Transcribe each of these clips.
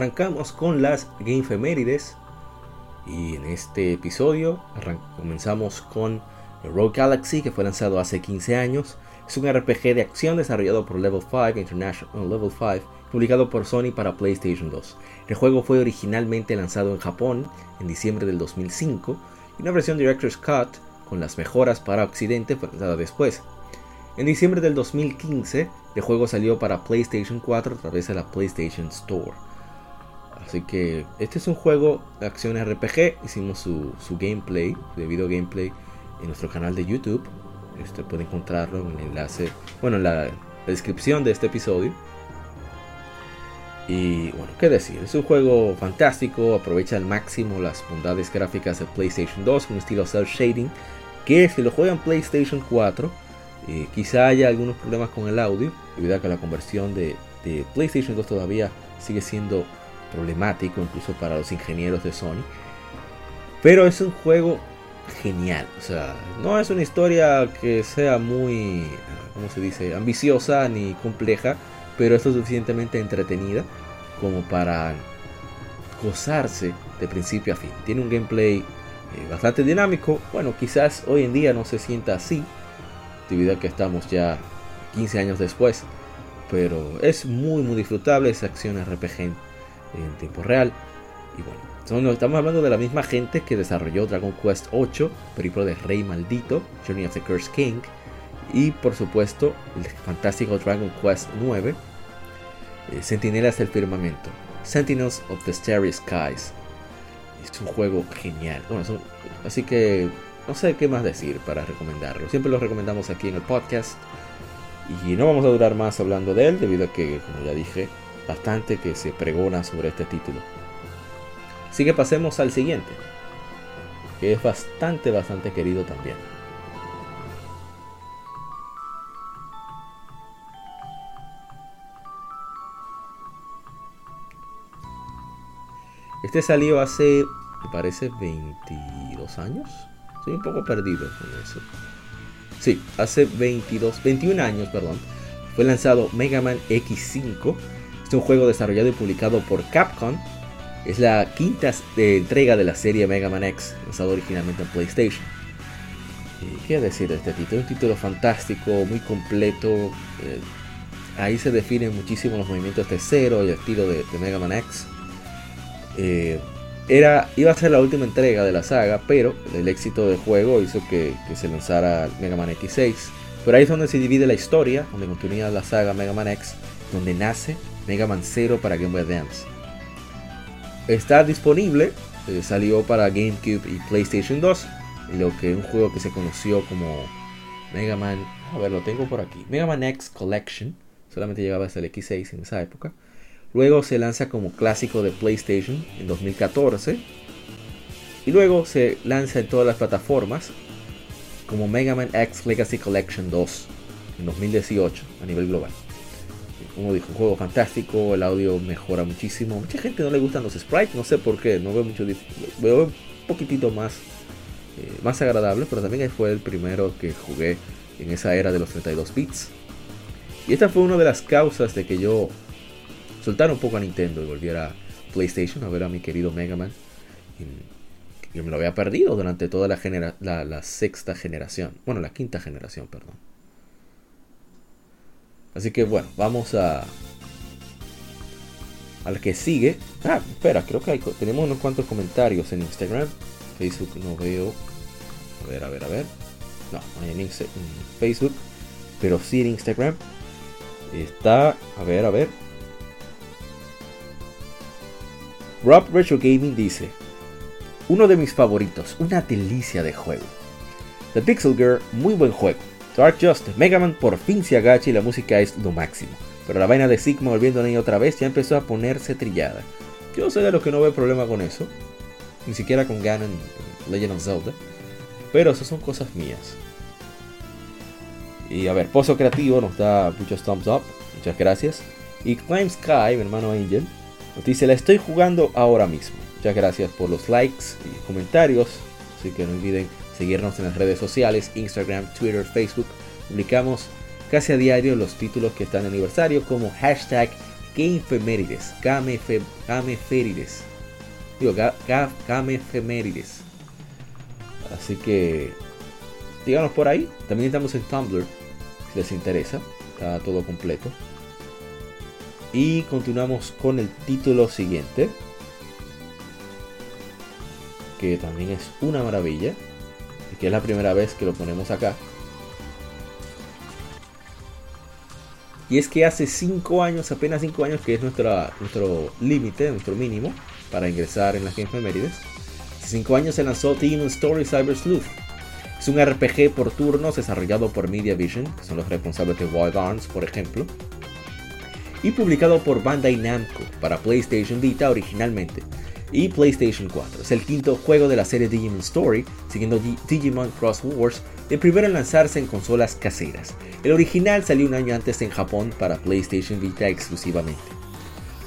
Arrancamos con las Game Femérides y en este episodio comenzamos con Rogue Galaxy que fue lanzado hace 15 años. Es un RPG de acción desarrollado por Level 5 International Level 5, publicado por Sony para PlayStation 2. El juego fue originalmente lanzado en Japón en diciembre del 2005 y una versión Director's Cut con las mejoras para Occidente fue lanzada después. En diciembre del 2015, el juego salió para PlayStation 4 a través de la PlayStation Store. Así que este es un juego de acción RPG. Hicimos su, gameplay, de video gameplay, en nuestro canal de YouTube. Usted puede encontrarlo en el enlace, bueno, en la, descripción de este episodio. Y bueno, qué decir, es un juego fantástico, aprovecha al máximo las bondades gráficas de PlayStation 2 con estilo cel shading, que si lo juegan PlayStation 4, eh, quizá haya algunos problemas con el audio, debido a que la conversión de, de PlayStation 2 todavía sigue siendo problemático incluso para los ingenieros de Sony. Pero es un juego genial. O sea, no es una historia que sea muy, ¿cómo se dice?, ambiciosa ni compleja, pero es suficientemente entretenida como para gozarse de principio a fin. Tiene un gameplay eh, bastante dinámico. Bueno, quizás hoy en día no se sienta así, debido a que estamos ya 15 años después. Pero es muy, muy disfrutable esa acción RPG en tiempo real. Y bueno, estamos hablando de la misma gente que desarrolló Dragon Quest 8, Periplo de Rey Maldito, Journey of the Cursed King, y por supuesto el fantástico Dragon Quest 9, eh, Sentinelas del Firmamento, Sentinels of the Starry Skies. Es un juego genial. Bueno, así que no sé qué más decir para recomendarlo. Siempre lo recomendamos aquí en el podcast. Y no vamos a durar más hablando de él, debido a que, como ya dije, bastante que se pregona sobre este título. Así que pasemos al siguiente, que es bastante, bastante querido también. Este salió hace, me parece, 22 años. Estoy un poco perdido con eso. Sí, hace 22, 21 años, perdón. Fue lanzado Mega Man X5 es un juego desarrollado y publicado por Capcom. Es la quinta entrega de la serie Mega Man X, lanzado originalmente en PlayStation. ¿Qué decir de este título? Un título fantástico, muy completo. Eh, ahí se definen muchísimo los movimientos de cero y el estilo de, Mega Man X. Eh, era, iba a ser la última entrega de la saga, pero el éxito del juego hizo que, que, se lanzara Mega Man X6. Pero ahí es donde se divide la historia, donde continúa la saga Mega Man X, donde nace Mega Man 0 para Game Boy Advance. Está disponible, eh, salió para GameCube y PlayStation 2, lo que un juego que se conoció como Mega Man, a ver, lo tengo por aquí, Mega Man X Collection, solamente llegaba hasta el X6 en esa época. Luego se lanza como clásico de PlayStation en 2014. Y luego se lanza en todas las plataformas como Mega Man X Legacy Collection 2 en 2018 a nivel global como dijo, un juego fantástico, el audio mejora muchísimo. Mucha gente no le gustan los sprites, no sé por qué, no veo mucho, veo un poquitito más, eh, más agradable, pero también fue el primero que jugué en esa era de los 32 bits. Y esta fue una de las causas de que yo soltara un poco a Nintendo y volviera a PlayStation a ver a mi querido Mega Man. Yo me lo había perdido durante toda la, genera la sexta generación, bueno, la quinta generación, perdón. Así que bueno, vamos a al que sigue. Ah, espera, creo que tenemos unos cuantos comentarios en Instagram. Facebook no veo. A ver, a ver, a ver. no, no hay en, Facebook, pero sí en Instagram. Está, a ver, a ver. Rob Retro Gaming dice, uno de mis favoritos, una delicia de juego. The Pixel Girl, muy buen juego. Dark Justice, Mega Man por fin se agacha y la música es lo máximo. Pero la vaina de Sigma volviendo a ahí otra vez ya empezó a ponerse trillada. Yo sé de los que no veo problema con eso. Ni siquiera con Ganon Legend of Zelda. Pero eso son cosas mías. Y a ver, Pozo Creativo nos da muchos thumbs up. Muchas gracias. Y Climb Sky, mi hermano Angel, nos dice, la estoy jugando ahora mismo. Muchas gracias por los likes y comentarios. Así que no olviden seguirnos en las redes sociales, Instagram, Twitter, Facebook. Publicamos casi a diario los títulos que están de aniversario como hashtag GameFemérides, Gameferides. Digo, Gamefemérides. Así que díganos por ahí. También estamos en Tumblr, si les interesa. Está todo completo. Y continuamos con el título siguiente. Que también es una maravilla que es la primera vez que lo ponemos acá. Y es que hace 5 años, apenas 5 años, que es nuestro límite, nuestro mínimo para ingresar en las Games Femérides. Hace 5 años se lanzó Demon Story Cyber Sleuth. Es un RPG por turnos desarrollado por Media Vision, que son los responsables de Wild Arms, por ejemplo. Y publicado por Bandai Namco para PlayStation Vita originalmente y PlayStation 4. Es el quinto juego de la serie Digimon Story, siguiendo Digimon Cross Wars, el primero en lanzarse en consolas caseras. El original salió un año antes en Japón para PlayStation Vita exclusivamente.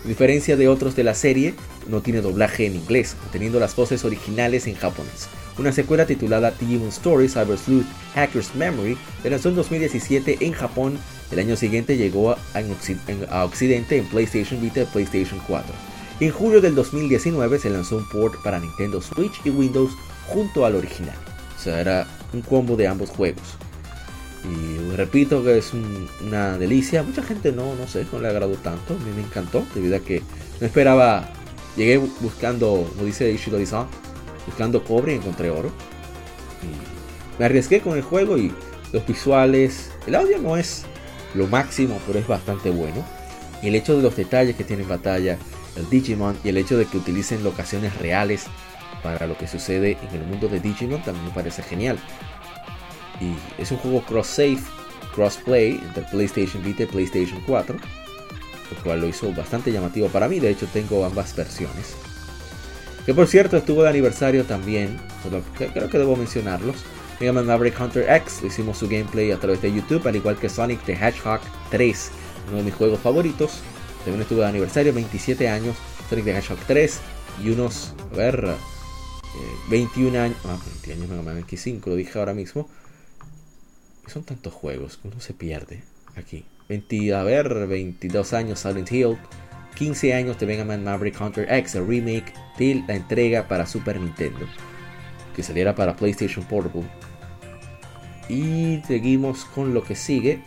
A diferencia de otros de la serie, no tiene doblaje en inglés, teniendo las voces originales en japonés. Una secuela titulada Digimon Story Cyber Sleuth Hacker's Memory se lanzó en 2017 en Japón. El año siguiente llegó a, a Occidente en PlayStation Vita y PlayStation 4. En julio del 2019 se lanzó un port para Nintendo Switch y Windows junto al original. O sea, era un combo de ambos juegos. Y repito que es una delicia. Mucha gente no, no sé, no le agradó tanto. A mí me encantó, debido a que no esperaba. Llegué buscando, como dice ishidori buscando cobre y encontré oro. Me arriesgué con el juego y los visuales. El audio no es lo máximo, pero es bastante bueno. Y el hecho de los detalles que tiene en batalla el Digimon y el hecho de que utilicen locaciones reales para lo que sucede en el mundo de Digimon también me parece genial. Y es un juego cross-save, cross-play entre PlayStation Vita y PlayStation 4, lo cual lo hizo bastante llamativo para mí. De hecho, tengo ambas versiones. Que por cierto, estuvo de aniversario también, creo que debo mencionarlos. Mega Man Maverick Hunter X, hicimos su gameplay a través de YouTube, al igual que Sonic the Hedgehog 3, uno de mis juegos favoritos. También estuvo de aniversario, 27 años, Sonic the Hedgehog 3 y unos, a ver, 21 eh, años, ah, 20 años, no, 25, lo dije ahora mismo. Son tantos juegos que uno se pierde aquí. 20, a ver, 22 años Silent Hill, 15 años de Mega Man Maverick Hunter X, el remake de la entrega para Super Nintendo, que saliera para PlayStation Portable. Y seguimos con lo que sigue.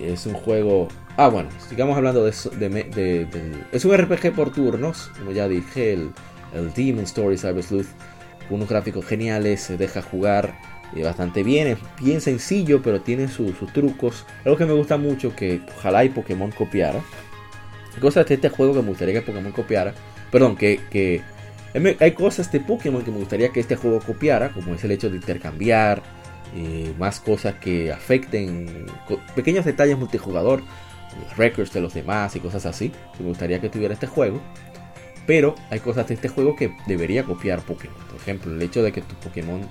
Es un juego Ah, bueno, sigamos hablando de, de, Es un RPG por turnos, como ya dije, el, Demon Story Cyber Sleuth, con unos gráficos geniales, se deja jugar eh, bastante bien, es bien sencillo, pero tiene sus trucos. Algo que me gusta mucho, que ojalá y Pokémon copiara. Cosas de este juego que me gustaría que Pokémon copiara. Perdón, que, hay cosas de Pokémon que me gustaría que este juego copiara, como es el hecho de intercambiar, eh, más cosas que afecten pequeños detalles multijugador records de los demás y cosas así. Me gustaría que tuviera este juego. Pero hay cosas de este juego que debería copiar Pokémon. Por ejemplo, el hecho de que tu Pokémon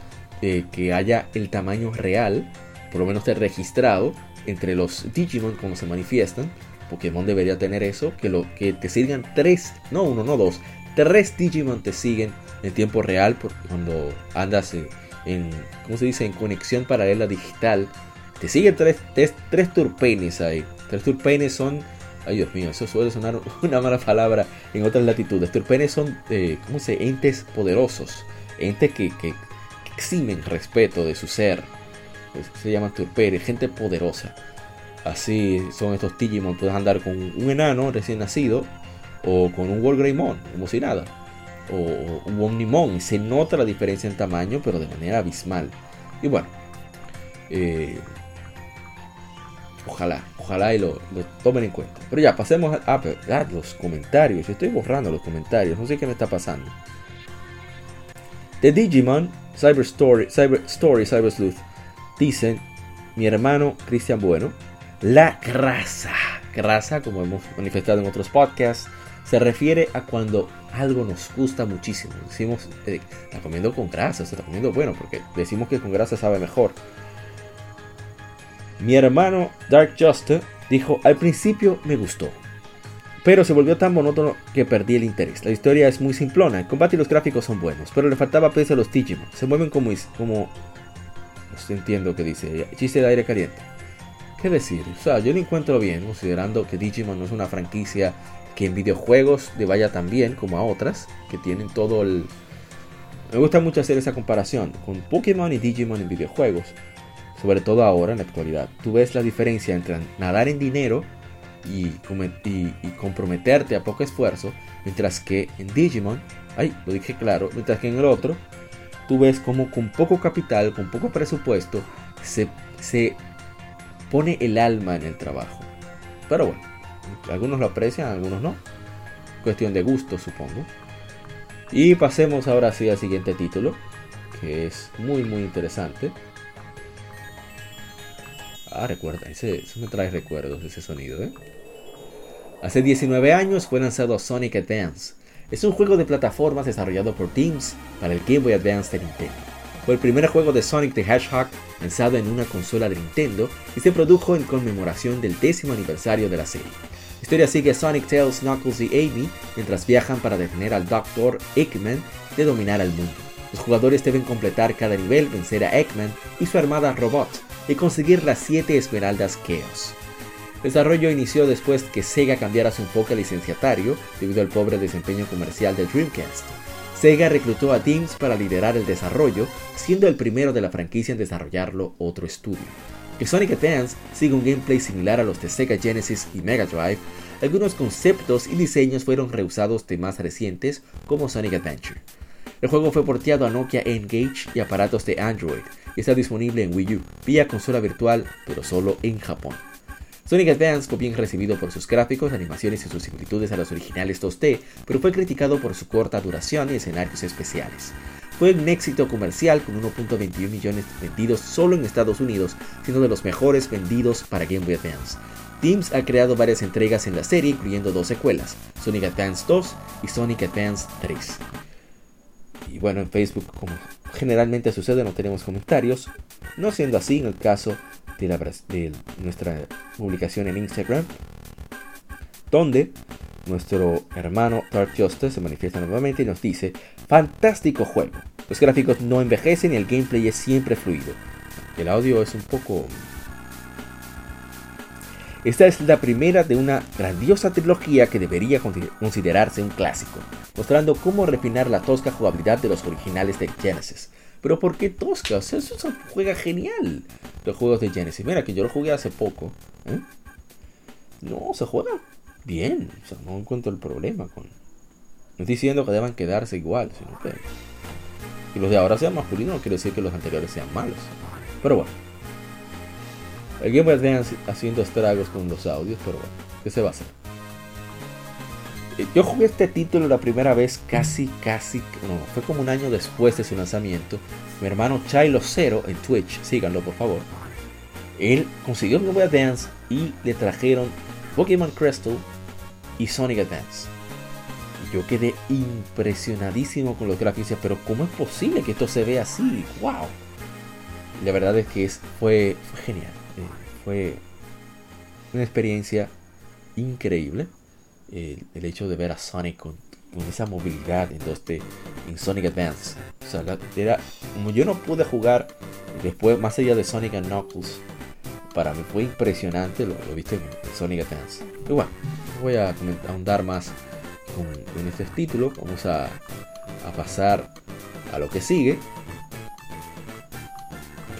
que haya el tamaño real, por lo menos esté registrado entre los Digimon como se manifiestan. Pokémon debería tener eso, que, lo, que te sigan tres, no uno, no dos, tres Digimon te siguen en tiempo real porque cuando andas en, en ¿cómo se dice? En conexión paralela digital. Te siguen tres, tres, tres turpenes ahí. Los turpenes son. Ay, Dios mío, eso suele sonar una mala palabra en otras latitudes. Turpenes son, eh, ¿cómo se Entes poderosos. Entes que, que, eximen respeto de su ser. se llaman turpenes, gente poderosa. Así son estos Digimon. Puedes andar con un enano recién nacido o con un Wargreymon, como si nada. O un Omnimon. Se nota la diferencia en tamaño, pero de manera abismal. Y bueno, Eh, ojalá, ojalá y lo, tomen en cuenta. Pero ya, pasemos a, a, los comentarios. Estoy borrando los comentarios, no sé qué me está pasando. De Digimon, Cyber Story, Cyber Story, Cyber Sleuth, dicen mi hermano Cristian Bueno, la grasa, grasa, como hemos manifestado en otros podcasts, se refiere a cuando algo nos gusta muchísimo. Decimos, eh, comiendo con grasa, se comiendo bueno, porque decimos que con grasa sabe mejor. Mi hermano Dark Justice dijo, al principio me gustó, pero se volvió tan monótono que perdí el interés. La historia es muy simplona, el combate y los gráficos son buenos, pero le faltaba peso a los Digimon. Se mueven como... como no entiendo qué dice, chiste de aire caliente. ¿Qué decir? O sea, yo lo encuentro bien, considerando que Digimon no es una franquicia que en videojuegos le vaya tan bien como a otras, que tienen todo el... Me gusta mucho hacer esa comparación con Pokémon y Digimon en videojuegos, sobre todo ahora en la actualidad. Tú ves la diferencia entre nadar en dinero y, comprometerte a poco esfuerzo, mientras que en Digimon, ay, lo dije claro, mientras que en el otro, tú ves como con poco capital, con poco presupuesto, se, se pone el alma en el trabajo. Pero bueno, algunos lo aprecian, algunos no. Cuestión de gusto, supongo. Y pasemos ahora sí al siguiente título, que es muy muy interesante. Ah, recuerda, ese, eso me trae recuerdos, ese sonido, ¿eh? Hace 19 años fue lanzado Sonic Advance. Es un juego de plataformas desarrollado por Teams para el Game Boy Advance de Nintendo. Fue el primer juego de Sonic the Hedgehog lanzado en una consola de Nintendo y se produjo en conmemoración del décimo aniversario de la serie. La historia sigue a Sonic, Tails, Knuckles y Amy mientras viajan para detener al Dr. Eggman de dominar al mundo. Los jugadores deben completar cada nivel, vencer a Eggman y su armada robot y conseguir las 7 esmeraldas Chaos. El desarrollo inició después que Sega cambiara su enfoque licenciatario debido al pobre desempeño comercial del Dreamcast. Sega reclutó a Teams para liderar el desarrollo, siendo el primero de la franquicia en desarrollarlo otro estudio. Que Sonic Advance sigue un gameplay similar a los de Sega Genesis y Mega Drive, algunos conceptos y diseños fueron reusados de más recientes como Sonic Adventure. El juego fue porteado a Nokia N-Gage y aparatos de Android y está disponible en Wii U, vía consola virtual, pero solo en Japón. Sonic Advance fue bien recibido por sus gráficos, animaciones y sus similitudes a los originales 2D, pero fue criticado por su corta duración y escenarios especiales. Fue un éxito comercial con 1.21 millones vendidos solo en Estados Unidos, siendo de los mejores vendidos para Game Boy Advance. Teams ha creado varias entregas en la serie, incluyendo dos secuelas, Sonic Advance 2 y Sonic Advance 3. Y bueno, en Facebook, como generalmente sucede, no tenemos comentarios. No siendo así en el caso de, nuestra publicación en Instagram, donde nuestro hermano Dark Justice se manifiesta nuevamente y nos dice, fantástico juego. Los gráficos no envejecen y el gameplay es siempre fluido. El audio es un poco... Esta es la primera de una grandiosa trilogía que debería considerarse un clásico, mostrando cómo refinar la tosca jugabilidad de los originales de Genesis. Pero ¿por qué tosca? O sea, eso se juega genial. Los juegos de Genesis. Mira, que yo lo jugué hace poco. ¿eh? No, se juega bien. O sea, no encuentro el problema con. No estoy diciendo que deban quedarse igual, sino que. Y los de ahora sean masculinos no quiere decir que los anteriores sean malos. Pero bueno. El Game Boy Advance haciendo estragos con los audios, pero bueno, ¿qué se va a hacer? Yo jugué este título la primera vez casi, casi, no, fue como un año después de su lanzamiento. Mi hermano Chilo Zero en Twitch, síganlo por favor. Él consiguió un Game Advance y le trajeron Pokémon Crystal y Sonic Advance. Yo quedé impresionadísimo con los gráficos, pero ¿cómo es posible que esto se vea así? ¡Wow! La verdad es que es, fue, fue genial. Fue una experiencia increíble el, hecho de ver a Sonic con, esa movilidad en, en Sonic Advance. O sea, era, como yo no pude jugar después, más allá de Sonic and Knuckles, para mí fue impresionante lo, lo viste en, Sonic Advance. Y bueno, voy a ahondar más con, en este título. Vamos a pasar a lo que sigue.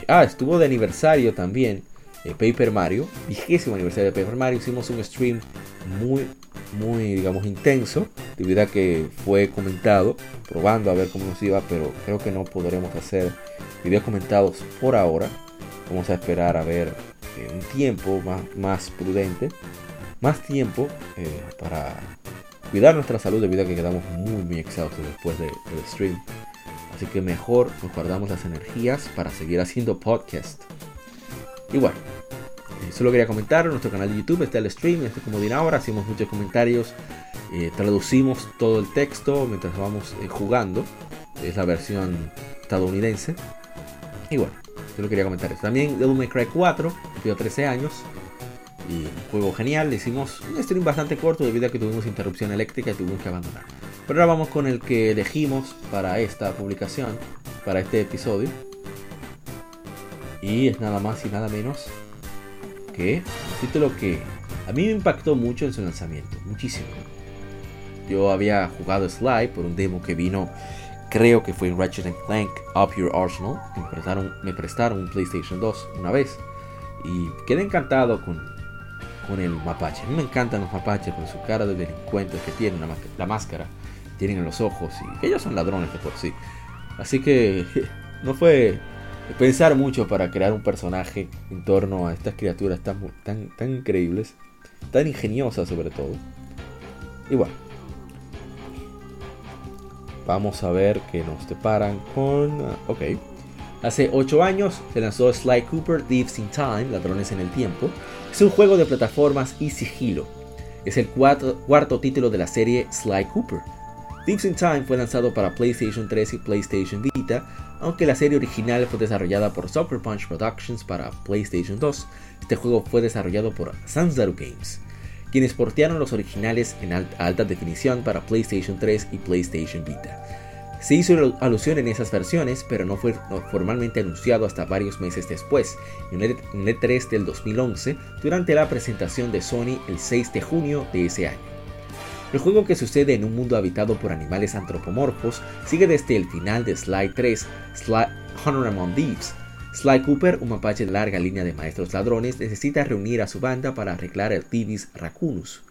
Ah, estuvo de aniversario también Paper Mario, vigésimo aniversario de Paper Mario. Hicimos un stream muy, muy, digamos, intenso, debido a que fue comentado, probando a ver cómo nos iba, pero creo que no podremos hacer videos comentados por ahora. Vamos a esperar a ver eh, un tiempo más, más prudente, más tiempo eh, para cuidar nuestra salud debido a que quedamos muy, muy exhaustos después del stream. Así que mejor nos guardamos las energías para seguir haciendo podcast. Y bueno, eh, solo quería comentar, en nuestro canal de YouTube está el stream, este como de ahora, hacemos muchos comentarios, traducimos todo el texto mientras vamos jugando. Es la versión estadounidense. Y bueno, yo lo quería comentar eso. También Devil May Cry 4, cumplió 13 años. Y un juego genial. Hicimos un stream bastante corto debido a que tuvimos interrupción eléctrica y tuvimos que abandonar. Pero ahora vamos con el que elegimos para esta publicación, para este episodio. Y es nada más y nada menos que un título que a mí me impactó mucho en su lanzamiento, muchísimo. Yo había jugado Sly por un demo que vino creo que fue en Ratchet Clank Up Your Arsenal. Me prestaron, me prestaron un PlayStation 2 una vez. Y quedé encantado con, con el mapache. A mí me encantan los mapaches por su cara de delincuentes que tienen, la, máscara, tienen en los ojos. Y ellos son ladrones de por sí. Así que no fue pensar mucho para crear un personaje en torno a estas criaturas tan, tan, tan increíbles, tan ingeniosas sobre todo. Y bueno, Vamos a ver que nos deparan con... Ah, ok. Hace 8 años se lanzó Sly Cooper Thieves in Time, Ladrones en el Tiempo. Es un juego de plataformas y sigilo. Es el cuarto, cuarto título de la serie Sly Cooper. Thieves in Time fue lanzado para PlayStation 3 y PlayStation Vita, aunque la serie original fue desarrollada por Soccer Punch Productions para PlayStation 2. Este juego fue desarrollado por Sanzaru Games quienes portearon los originales en alta definición para PlayStation 3 y PlayStation Vita. Se hizo alusión en esas versiones, pero no fue formalmente anunciado hasta varios meses después, en el E3 del 2011, durante la presentación de Sony el 6 de junio de ese año. El juego que sucede en un mundo habitado por animales antropomorfos sigue desde el final de Sly 3, Sly Honor Among Thieves, Sly Cooper, un mapache de larga línea de maestros ladrones, necesita reunir a su banda para arreglar el Tibis Racunus,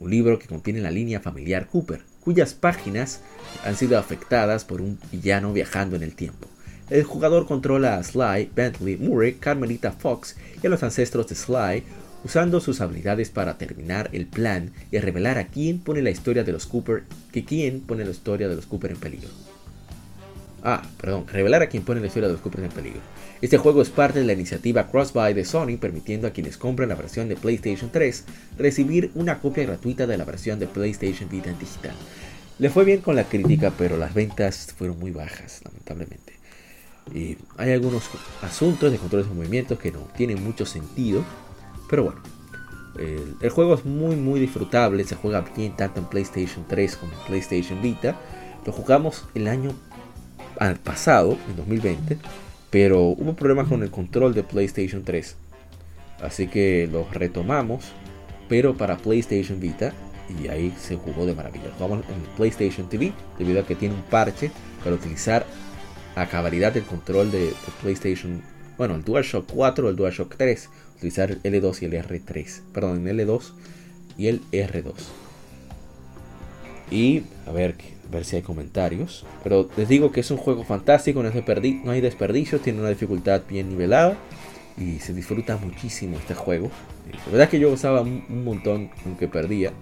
un libro que contiene la línea familiar Cooper, cuyas páginas han sido afectadas por un villano viajando en el tiempo. El jugador controla a Sly, Bentley, Murray, Carmelita Fox y a los ancestros de Sly, usando sus habilidades para terminar el plan y revelar a quién pone la historia de los Cooper, que quién pone la historia de los Cooper en peligro. Ah, perdón, revelar a quien pone la historia de los Coopers en peligro. Este juego es parte de la iniciativa Crossbuy de Sony, permitiendo a quienes compran la versión de PlayStation 3 recibir una copia gratuita de la versión de PlayStation Vita en digital. Le fue bien con la crítica, pero las ventas fueron muy bajas, lamentablemente. Y hay algunos asuntos de controles de movimientos que no tienen mucho sentido, pero bueno. El, juego es muy muy disfrutable, se juega bien tanto en PlayStation 3 como en PlayStation Vita. Lo jugamos el año pasado, en 2020, pero hubo problemas con el control de PlayStation 3. Así que los retomamos, pero para PlayStation Vita, y ahí se jugó de maravilla. Jugamos en PlayStation TV, debido a que tiene un parche para utilizar a cabalidad el control de, PlayStation, bueno, el DualShock 4 o el DualShock 3, utilizar el L2 y el R3, perdón, el L2 y el R2. Y a ver ver si hay comentarios. Pero les digo que es un juego fantástico, no, hay desperdicios, tiene una dificultad bien nivelada y se disfruta muchísimo este juego. La verdad es que yo gozaba un, montón aunque perdía.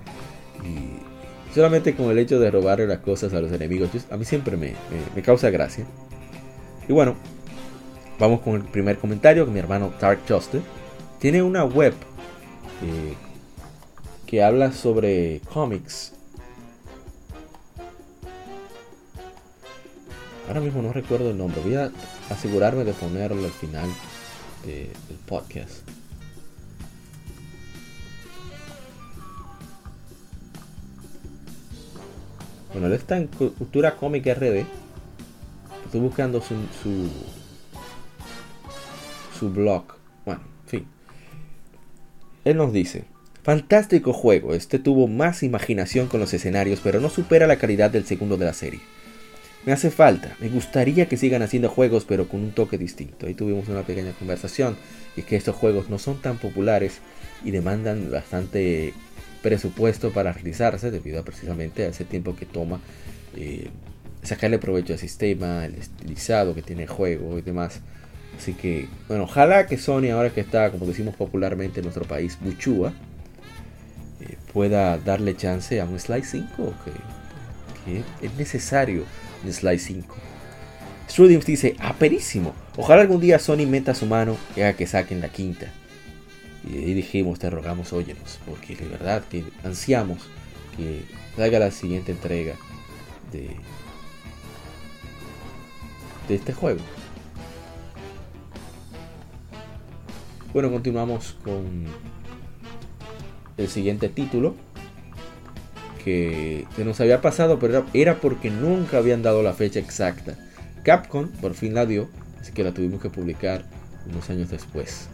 Y solamente con el hecho de robarle las cosas a los enemigos, a mí siempre me, causa gracia. Y bueno, vamos con el primer comentario que mi hermano Dark Justice tiene una web eh, que habla sobre cómics Ahora mismo no recuerdo el nombre. Voy a asegurarme de ponerlo al final del podcast. Bueno, él está en Cultura Cómica RD. Estoy buscando su, su, su blog. Él nos dice, fantástico juego, este tuvo más imaginación con los escenarios, pero no supera la calidad del segundo de la serie. Me hace falta, me gustaría que sigan haciendo juegos pero con un toque distinto. Ahí tuvimos una pequeña conversación y que estos juegos no son tan populares y demandan bastante presupuesto para realizarse debido a precisamente a ese tiempo que toma eh, sacarle provecho al sistema, el estilizado que tiene el juego y demás. Así que, bueno, ojalá que Sony, ahora que está, como decimos popularmente en nuestro país, Buchúa, eh, pueda darle chance a un Sly 5, que, es necesario un Sly 5. Strudiums dice, aperísimo, ojalá algún día Sony meta su mano y haga que saquen la quinta. Y ahí dijimos, te rogamos, óyenos, porque de verdad que ansiamos que salga la siguiente entrega de, de este juego. Bueno, continuamos con el siguiente título que se nos había pasado, pero era porque nunca habían dado la fecha exacta. Capcom por fin la dio, así que la tuvimos que publicar unos años después.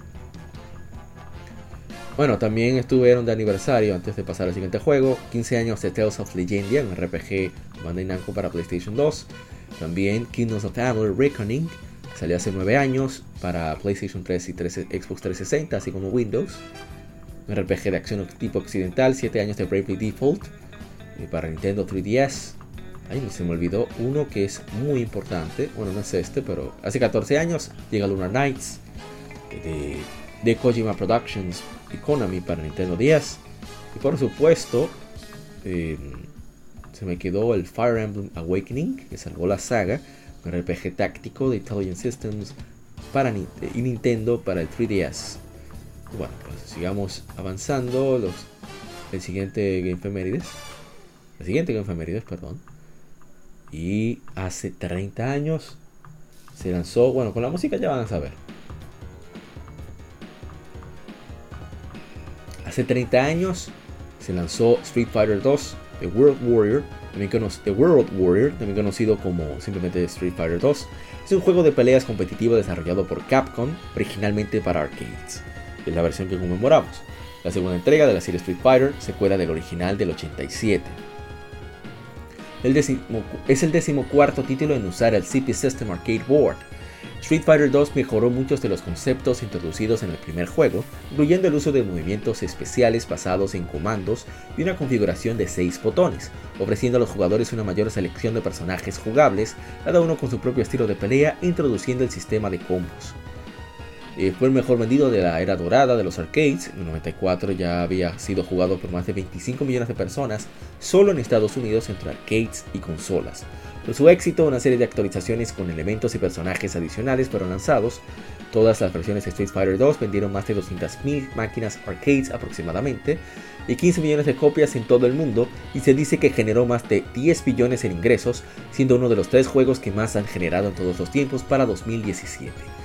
Bueno, también estuvieron de aniversario antes de pasar al siguiente juego. 15 años de Tales of Legendia, un RPG Bandai Namco para PlayStation 2. También Kingdoms of Amalur Reckoning, salió hace 9 años para PlayStation 3 y Xbox 360, así como Windows. Un RPG de acción tipo occidental, 7 años de Bravely Default eh, para Nintendo 3DS. Ay, se me olvidó uno que es muy importante. Bueno, no es este, pero hace 14 años llega Lunar Knights de, de Kojima Productions Economy para Nintendo 10. Y por supuesto, em, se me quedó el Fire Emblem Awakening, que salvó la saga, RPG táctico de Intelligent Systems para y Nintendo para el 3DS. Bueno, pues sigamos avanzando. Los, el siguiente Game. El siguiente Game perdón. Y hace 30 años se lanzó, bueno, con la música ya van a saber. Hace 30 años se lanzó Street Fighter 2 The World Warrior, también The World Warrior, también conocido como simplemente Street Fighter 2. Es un juego de peleas competitivo desarrollado por Capcom, originalmente para arcades. Es la versión que conmemoramos. La segunda entrega de la serie Street Fighter, secuela del original del 87. es el decimocuarto título en usar el CP System Arcade Board, Street Fighter 2 mejoró muchos de los conceptos introducidos en el primer juego, incluyendo el uso de movimientos especiales basados en comandos y una configuración de 6 botones, ofreciendo a los jugadores una mayor selección de personajes jugables, cada uno con su propio estilo de pelea, introduciendo el sistema de combos. Eh, fue el mejor vendido de la era dorada de los arcades. En el 94 ya había sido jugado por más de 25 millones de personas solo en Estados Unidos entre arcades y consolas. Por su éxito, una serie de actualizaciones con elementos y personajes adicionales fueron lanzados. Todas las versiones de Street Fighter 2 vendieron más de 200.000 máquinas arcades aproximadamente y 15 millones de copias en todo el mundo y se dice que generó más de 10 billones en ingresos, siendo uno de los tres juegos que más han generado en todos los tiempos para 2017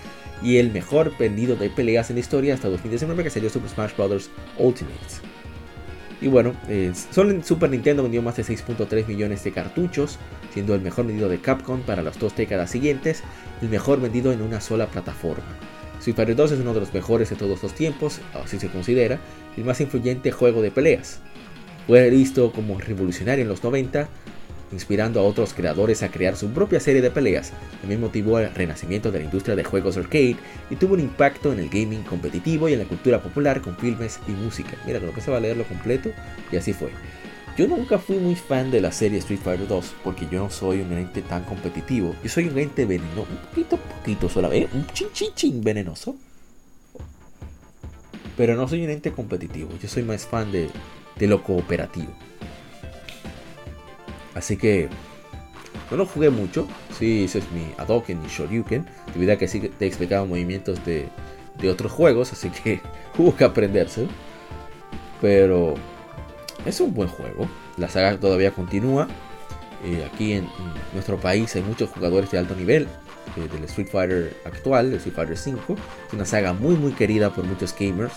y el mejor vendido de peleas en la historia hasta 2019 que salió Super Smash Bros. Ultimate. Y bueno, eh, solo en Super Nintendo vendió más de 6.3 millones de cartuchos, siendo el mejor vendido de Capcom para las dos décadas siguientes, el mejor vendido en una sola plataforma. Street Fighter 2 es uno de los mejores de todos los tiempos, así se considera, el más influyente juego de peleas. Fue visto como revolucionario en los 90, inspirando a otros creadores a crear su propia serie de peleas. También motivó el renacimiento de la industria de juegos arcade y tuvo un impacto en el gaming competitivo y en la cultura popular con filmes y música. Mira, creo que se va a leerlo completo y así fue. Yo nunca fui muy fan de la serie Street Fighter 2 porque yo no soy un ente tan competitivo. Yo soy un ente venenoso, un poquito, poquito solamente, un chin chin chin venenoso. Pero no soy un ente competitivo, yo soy más fan de, de lo cooperativo. Así que no lo jugué mucho. Sí, ese es mi Adoken y Shoryuken. Debido a que sí te explicaba movimientos de, de otros juegos, así que hubo que aprenderse. Pero es un buen juego. La saga todavía continúa. Eh, aquí en, nuestro país hay muchos jugadores de alto nivel eh, del Street Fighter actual, el Street Fighter 5. Es una saga muy muy querida por muchos gamers.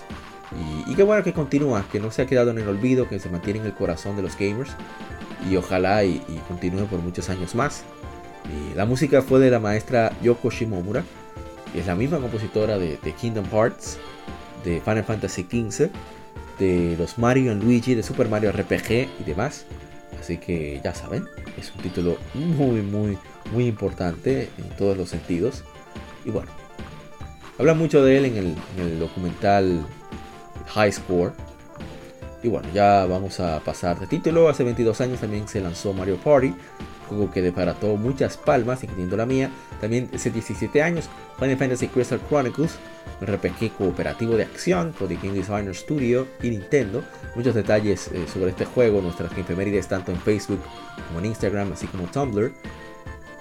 Y, y qué bueno que continúa, que no se ha quedado en el olvido, que se mantiene en el corazón de los gamers y ojalá y, continúe por muchos años más. la música fue de la maestra Yoko Shimomura, que es la misma compositora de, Kingdom Hearts, de Final Fantasy XV, de los Mario y Luigi, de Super Mario RPG y demás. Así que ya saben, es un título muy, muy, muy importante en todos los sentidos. Y bueno, habla mucho de él en el, en el documental High Score, y bueno, ya vamos a pasar de título. Hace 22 años también se lanzó Mario Party juego que deparató muchas palmas, incluyendo la mía. También hace 17 años, Final Fantasy Crystal Chronicles, un RPG cooperativo de acción por The Game Designer Studio y Nintendo. Muchos detalles eh, sobre este juego, nuestras efemérides tanto en Facebook como en Instagram, así como Tumblr.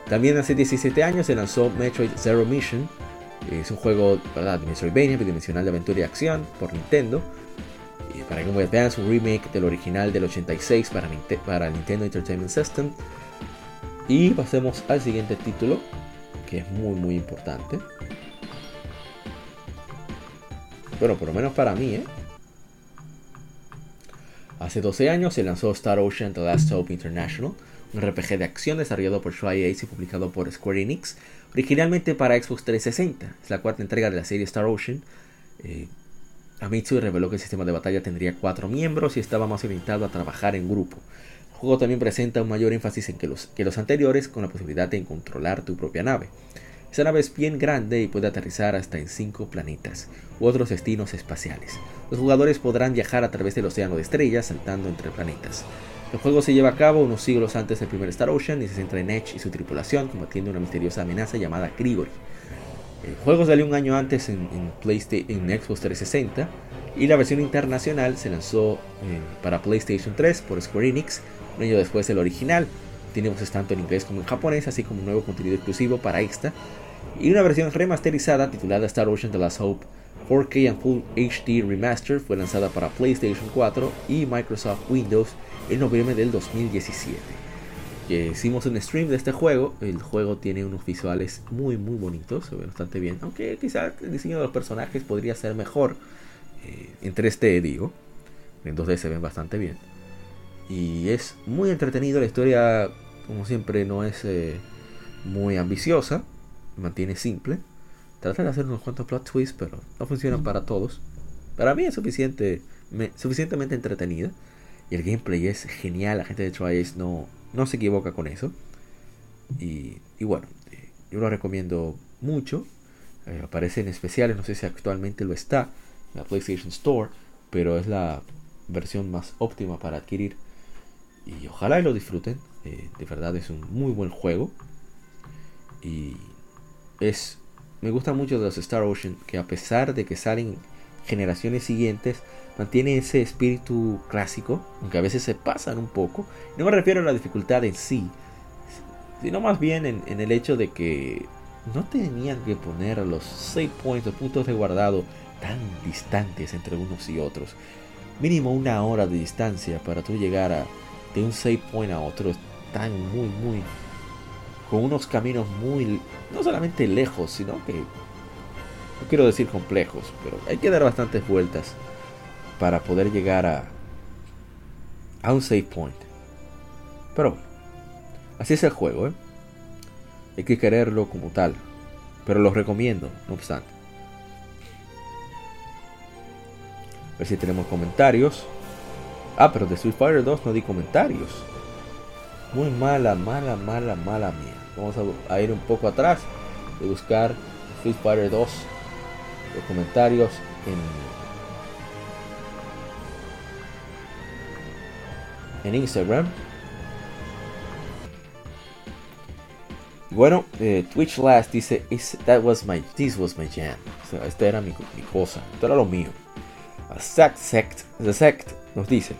También hace 17 años se lanzó Metroid Zero Mission. Es un juego ¿verdad? Metroidvania bidimensional de aventura y acción por Nintendo. Y para Game Boy Advance, un remake del original del 86 para, para Nintendo Entertainment System. Y pasemos al siguiente título, que es muy muy importante. Bueno, por lo menos para mí, ¿eh? Hace 12 años se lanzó Star Ocean The Last Hope International, un RPG de acción desarrollado por Ace y publicado por Square Enix, originalmente para Xbox 360. Es la cuarta entrega de la serie Star Ocean. Eh, Amitsu reveló que el sistema de batalla tendría cuatro miembros y estaba más orientado a trabajar en grupo. El juego también presenta un mayor énfasis en que los, que los anteriores, con la posibilidad de controlar tu propia nave. Esta nave es bien grande y puede aterrizar hasta en 5 planetas u otros destinos espaciales. Los jugadores podrán viajar a través del océano de estrellas saltando entre planetas. El juego se lleva a cabo unos siglos antes del primer Star Ocean y se centra en Edge y su tripulación combatiendo una misteriosa amenaza llamada Grigori. El juego salió un año antes en, PlayStation, en Xbox 360 y la versión internacional se lanzó eh, para PlayStation 3 por Square Enix un año después del original. Tiene tanto en inglés como en japonés, así como un nuevo contenido exclusivo para Extra y una versión remasterizada titulada Star Ocean The Last Hope 4K and Full HD Remaster fue lanzada para PlayStation 4 y Microsoft Windows en noviembre del 2017. Hicimos un stream de este juego, el juego tiene unos visuales muy muy bonitos, se ve bastante bien, aunque quizás el diseño de los personajes podría ser mejor eh, en 3D digo, en 2D se ven bastante bien. Y es muy entretenido, la historia como siempre no es eh, muy ambiciosa, mantiene simple. Trata de hacer unos cuantos plot twists, pero no funcionan para todos. Para mí es suficiente, suficientemente entretenida. Y el gameplay es genial. La gente de Tri no, no se equivoca con eso. Y, bueno, eh, yo lo recomiendo mucho. Eh, aparece en especiales, no sé si actualmente lo está en la PlayStation Store, pero es la versión más óptima para adquirir. Y ojalá y lo disfruten. Eh, de verdad es un muy buen juego. Y es me gusta mucho de los Star Ocean que a pesar de que salen generaciones siguientes mantiene ese espíritu clásico aunque a veces se pasan un poco. No me refiero a la dificultad en sí sino más bien en, el hecho de que no tenían que poner los save points los puntos de guardado tan distantes entre unos y otros. Mínimo una hora de distancia para tú llegar de un save point a otro tan muy muy con unos caminos muy, no solamente lejos, sino que, no quiero decir complejos, pero hay que dar bastantes vueltas para poder llegar a, a un save point. Pero bueno, así es el juego, ¿eh? Hay que quererlo como tal, pero lo recomiendo, no obstante. A ver si tenemos comentarios. Ah, pero de Street Fighter 2 no di comentarios. Muy mala, mala, mala, mala mía. Vamos a, ir un poco atrás y buscar Street Fighter 2 los comentarios en, en Instagram. Bueno, eh, Twitch Last dice, that was my, this was my jam. esta era mi, cosa, esto era lo mío. A Sect, Sect, The Sect nos dice,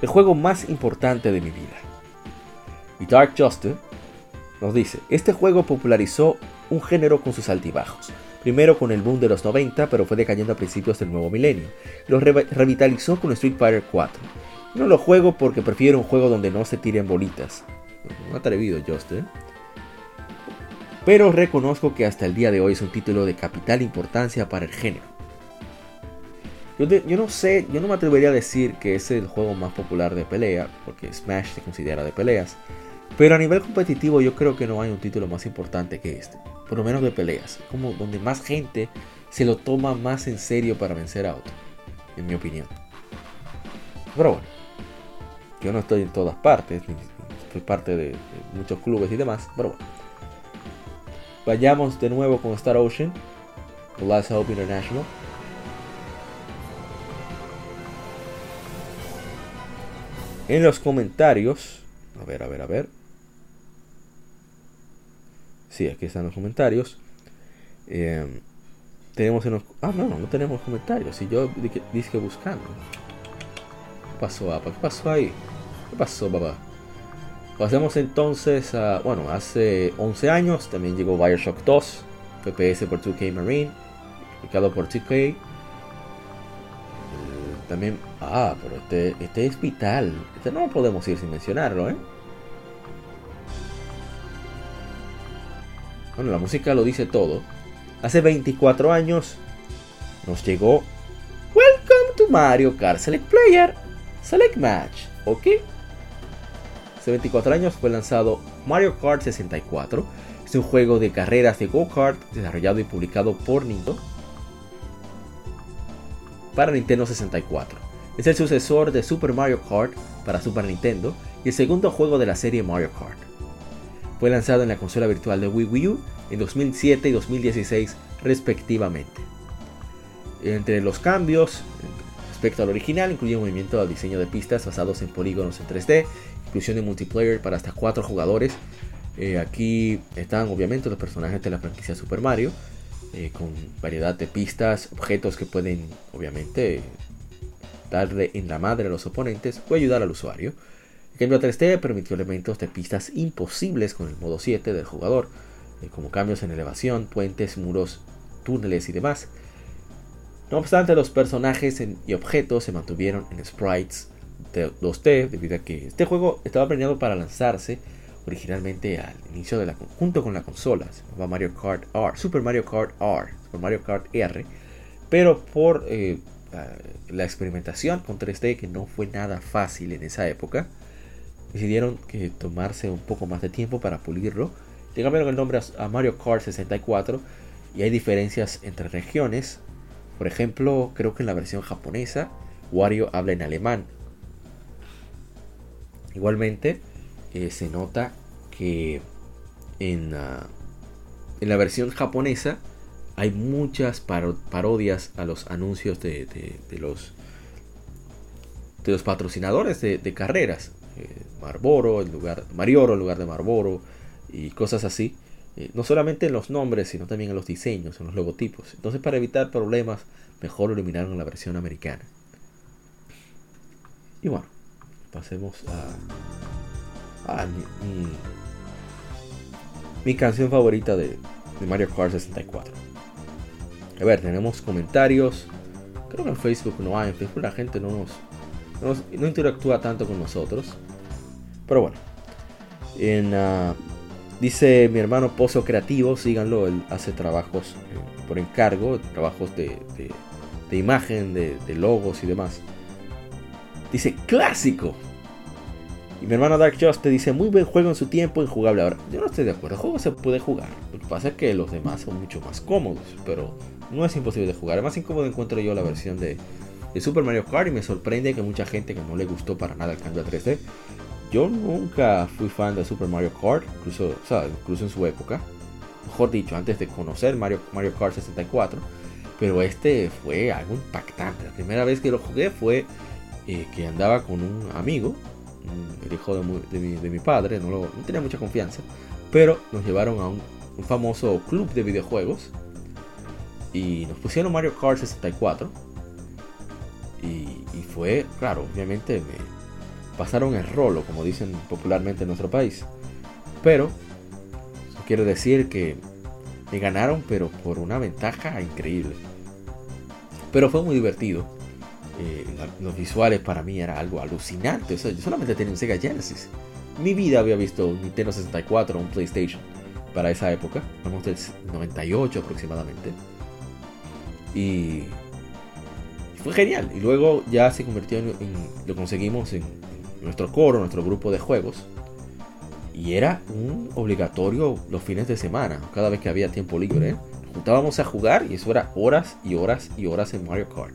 el juego más importante de mi vida. Y Dark Justice nos dice, este juego popularizó un género con sus altibajos. Primero con el boom de los 90, pero fue decayendo a principios del nuevo milenio. Lo revitalizó con Street Fighter 4. No lo juego porque prefiero un juego donde no se tiren bolitas. Un atrevido Justin. Pero reconozco que hasta el día de hoy es un título de capital importancia para el género. Yo, no sé, yo no me atrevería a decir que es el juego más popular de pelea, porque Smash se considera de peleas. Pero a nivel competitivo yo creo que no hay un título más importante que este. Por lo menos de peleas. Como donde más gente se lo toma más en serio para vencer a otro. En mi opinión. Pero bueno. Yo no estoy en todas partes. soy parte de, muchos clubes y demás. Pero bueno. Vayamos de nuevo con Star Ocean. The Last Hope International. En los comentarios A ver, a ver, a ver. Sí, aquí están los comentarios. Eh, tenemos en los... Ah, no, no tenemos comentarios. Si yo dije buscando. ¿Qué pasó, papá? ¿Qué pasó ahí? ¿Qué pasó, papá? Pasemos entonces a... Bueno, hace 11 años también llegó Bioshock 2. FPS por 2K Marine. Publicado por 2K. Eh, también... Ah, pero este, este es vital. Este no podemos ir sin mencionarlo, ¿eh? Bueno, la música lo dice todo. Hace 24 años nos llegó Welcome to Mario Kart Select Player Select Match, ¿ok? Hace 24 años fue lanzado Mario Kart 64. Es un juego de carreras de go-kart desarrollado y publicado por Nintendo para Nintendo 64. Es el sucesor de Super Mario Kart para Super Nintendo y el segundo juego de la serie Mario Kart. Fue lanzado en la consola virtual de Wii U en 2007 y 2016 respectivamente. Entre los cambios respecto al original incluye un movimiento al diseño de pistas basados en polígonos en 3D, inclusión de multiplayer para hasta 4 jugadores. Eh, aquí están obviamente los personajes de la franquicia Super Mario, eh, con variedad de pistas, objetos que pueden obviamente darle en la madre a los oponentes o ayudar al usuario. El cambio a 3D permitió elementos de pistas imposibles con el modo 7 del jugador, eh, como cambios en elevación, puentes, muros, túneles y demás. No obstante, los personajes y objetos se mantuvieron en sprites de 2D debido a que este juego estaba planeado para lanzarse originalmente al inicio de la junto con la consola, se Mario Kart R, Super Mario Kart R, Super Mario Kart R, pero por eh, la experimentación con 3D que no fue nada fácil en esa época, decidieron que tomarse un poco más de tiempo para pulirlo. Le cambiaron el nombre a Mario Kart 64 y hay diferencias entre regiones. Por ejemplo, creo que en la versión japonesa Wario habla en alemán. Igualmente, eh, se nota que en, ah, en, la versión japonesa hay muchas parodias a los anuncios de, los de los patrocinadores de, carreras. Eh, Marboro, en lugar, Marioro en lugar de Marboro y cosas así. Eh, no solamente en los nombres, sino también en los diseños, en los logotipos. Entonces, para evitar problemas, mejor lo eliminaron la versión americana. Y bueno, pasemos a, mi, mi, canción favorita de, de Mario Kart 64. A ver, tenemos comentarios. Creo que en Facebook no hay. En Facebook la gente no nos, no interactúa tanto con nosotros. Pero bueno. En, ah, dice mi hermano Pozo Creativo, síganlo, él hace trabajos eh, por encargo, trabajos de, de, imagen, de, logos y demás. Dice clásico. Y mi hermano Dark Just te dice muy buen juego en su tiempo, injugable ahora. Yo no estoy de acuerdo, el juego se puede jugar. Lo que pasa es que los demás son mucho más cómodos, pero no es imposible de jugar. Más incómodo encuentro yo la versión de, de Super Mario Kart y me sorprende que mucha gente que no le gustó para nada el cambio a 3D yo nunca fui fan de Super Mario Kart, incluso, incluso en su época. Mejor dicho, antes de conocer Mario, Mario Kart 64. Pero este fue algo impactante. La primera vez que lo jugué fue eh, que andaba con un amigo, el hijo de, mi, padre, no, lo, tenía mucha confianza. Pero nos llevaron a un, famoso club de videojuegos. Y nos pusieron Mario Kart 64. Y, y fue, claro, obviamente me, pasaron el rolo, como dicen popularmente en nuestro país. Pero, eso quiere decir que me ganaron, pero por una ventaja increíble. Pero fue muy divertido. Eh, los visuales para mí era algo alucinante. yo solamente tenía un Sega Genesis. Mi vida había visto un Nintendo 64 o un PlayStation para esa época. Vamos del 98 aproximadamente. Y fue genial. Y luego ya se convirtió en lo conseguimos en nuestro coro, nuestro grupo de juegos. Y era un obligatorio los fines de semana, cada vez que había tiempo libre. Juntábamos a jugar y eso era horas y horas y horas en Mario Kart.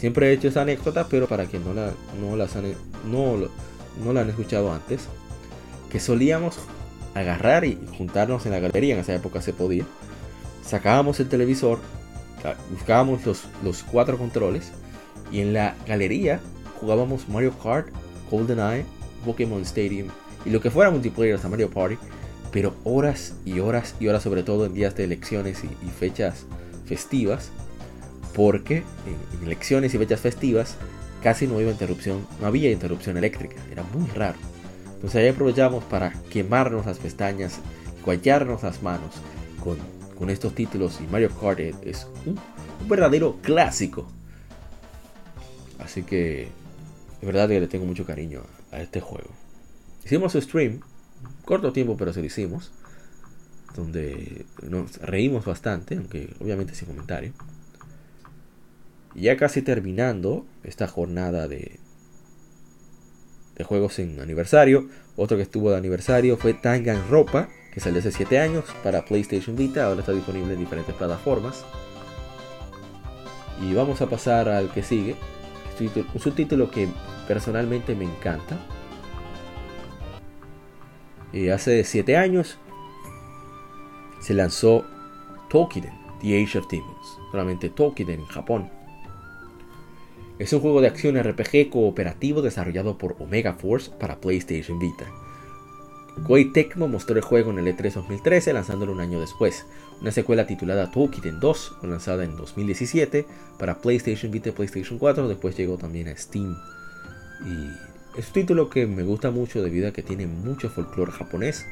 Siempre he hecho esa anécdota, pero para quien no la, no han, no, no la han escuchado antes, que solíamos agarrar y juntarnos en la galería, en esa época se podía. Sacábamos el televisor, buscábamos los, los cuatro controles y en la galería jugábamos Mario Kart GoldenEye, Pokémon Stadium y lo que fuera multiplayer hasta Mario Party, pero horas y horas y horas, sobre todo en días de elecciones y, fechas festivas, porque en, elecciones y fechas festivas casi no había interrupción, no había interrupción eléctrica, era muy raro. Entonces ahí aprovechamos para quemarnos las pestañas, guayarnos las manos con, estos títulos y Mario Kart es un, verdadero clásico. Así que de verdad que le tengo mucho cariño a este juego. Hicimos su stream, corto tiempo pero se lo hicimos, donde nos reímos bastante, aunque obviamente sin comentario. Y ya casi terminando esta jornada de, de juegos en aniversario, otro que estuvo de aniversario fue Ropa que salió hace 7 años para PlayStation Vita, ahora está disponible en diferentes plataformas. Y vamos a pasar al que sigue, un subtítulo que personalmente me encanta. Y hace 7 años se lanzó Tokiden, The Age of Demons, solamente Tokiden en Japón. Es un juego de acción RPG cooperativo desarrollado por Omega Force para PlayStation Vita. Koei Tecmo mostró el juego en el E3 2013, lanzándolo un año después. Una secuela titulada Tokiden 2 fue lanzada en 2017 para PlayStation Vita y PlayStation 4, después llegó también a Steam. Y es un título que me gusta mucho debido a que tiene mucho folclore japonés.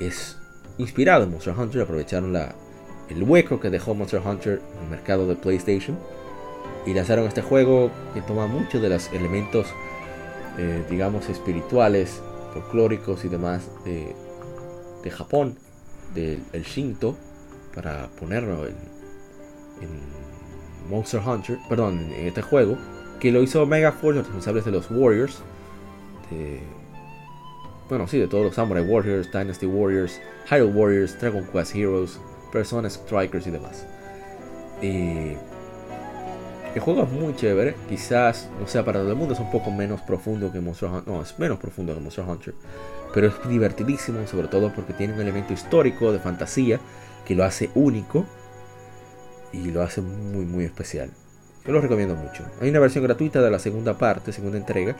Es inspirado en Monster Hunter, aprovecharon el hueco que dejó Monster Hunter en el mercado de PlayStation y lanzaron este juego que toma muchos de los elementos, eh, digamos, espirituales folclóricos y demás de, Japón, del Shinto, para ponerlo en, Monster Hunter, perdón, en este juego, que lo hizo Mega Force, los responsables de los Warriors, bueno, sí, de todos los Samurai Warriors, Dynasty Warriors, Hyrule Warriors, Dragon Quest Heroes, Persona Strikers y demás. El juego es muy chévere, quizás, no sea, para todo el mundo es un poco menos profundo que Monster Hunter, no, es menos profundo que Monster Hunter, pero es divertidísimo, sobre todo porque tiene un elemento histórico de fantasía que lo hace único y lo hace muy, muy especial. Yo lo recomiendo mucho. Hay una versión gratuita de la segunda parte, segunda entrega,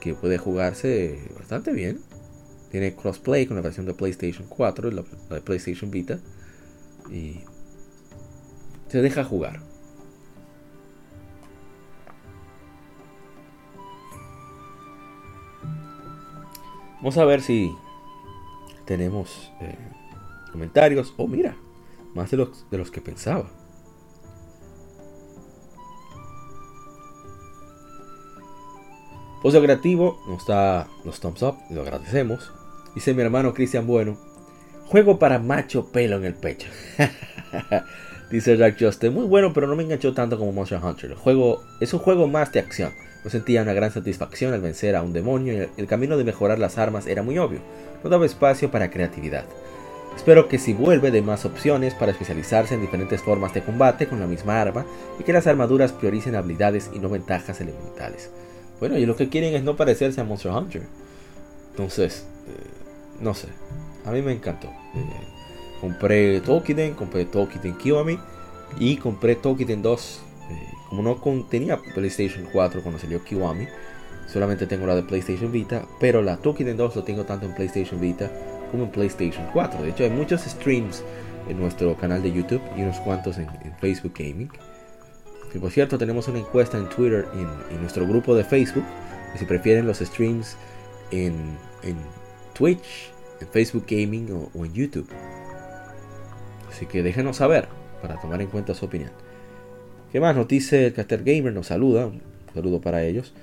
que puede jugarse bastante bien. Tiene crossplay con la versión de PlayStation 4 y la de PlayStation Vita. Y se deja jugar. Vamos a ver si tenemos eh, comentarios. Oh, mira, más de los, de los que pensaba. Pozo Creativo nos da los thumbs up, lo agradecemos. Dice mi hermano Cristian Bueno, juego para macho pelo en el pecho. Dice Jack Justin, muy bueno, pero no me enganchó tanto como Monster Hunter. El juego es un juego más de acción. No sentía una gran satisfacción al vencer a un demonio y el camino de mejorar las armas era muy obvio. No daba espacio para creatividad. Espero que si vuelve de más opciones para especializarse en diferentes formas de combate con la misma arma y que las armaduras prioricen habilidades y no ventajas elementales. Bueno, y lo que quieren es no parecerse a Monster Hunter. Entonces, eh, no sé. A mí me encantó. Eh, compré Tokiden, compré Tokiden Kiwami y compré Tokiden 2 como no tenía PlayStation 4 cuando salió Kiwami, solamente tengo la de PlayStation Vita, pero la Tokiden 2 lo tengo tanto en PlayStation Vita como en PlayStation 4. De hecho, hay muchos streams en nuestro canal de YouTube y unos cuantos en, Facebook Gaming. Y por cierto, tenemos una encuesta en Twitter y en, nuestro grupo de Facebook. si prefieren los streams en, Twitch, en Facebook Gaming o en YouTube. Así que déjenos saber para tomar en cuenta su opinión. ¿Qué más nos dice el Caster Gamer? Nos saluda, un saludo para ellos.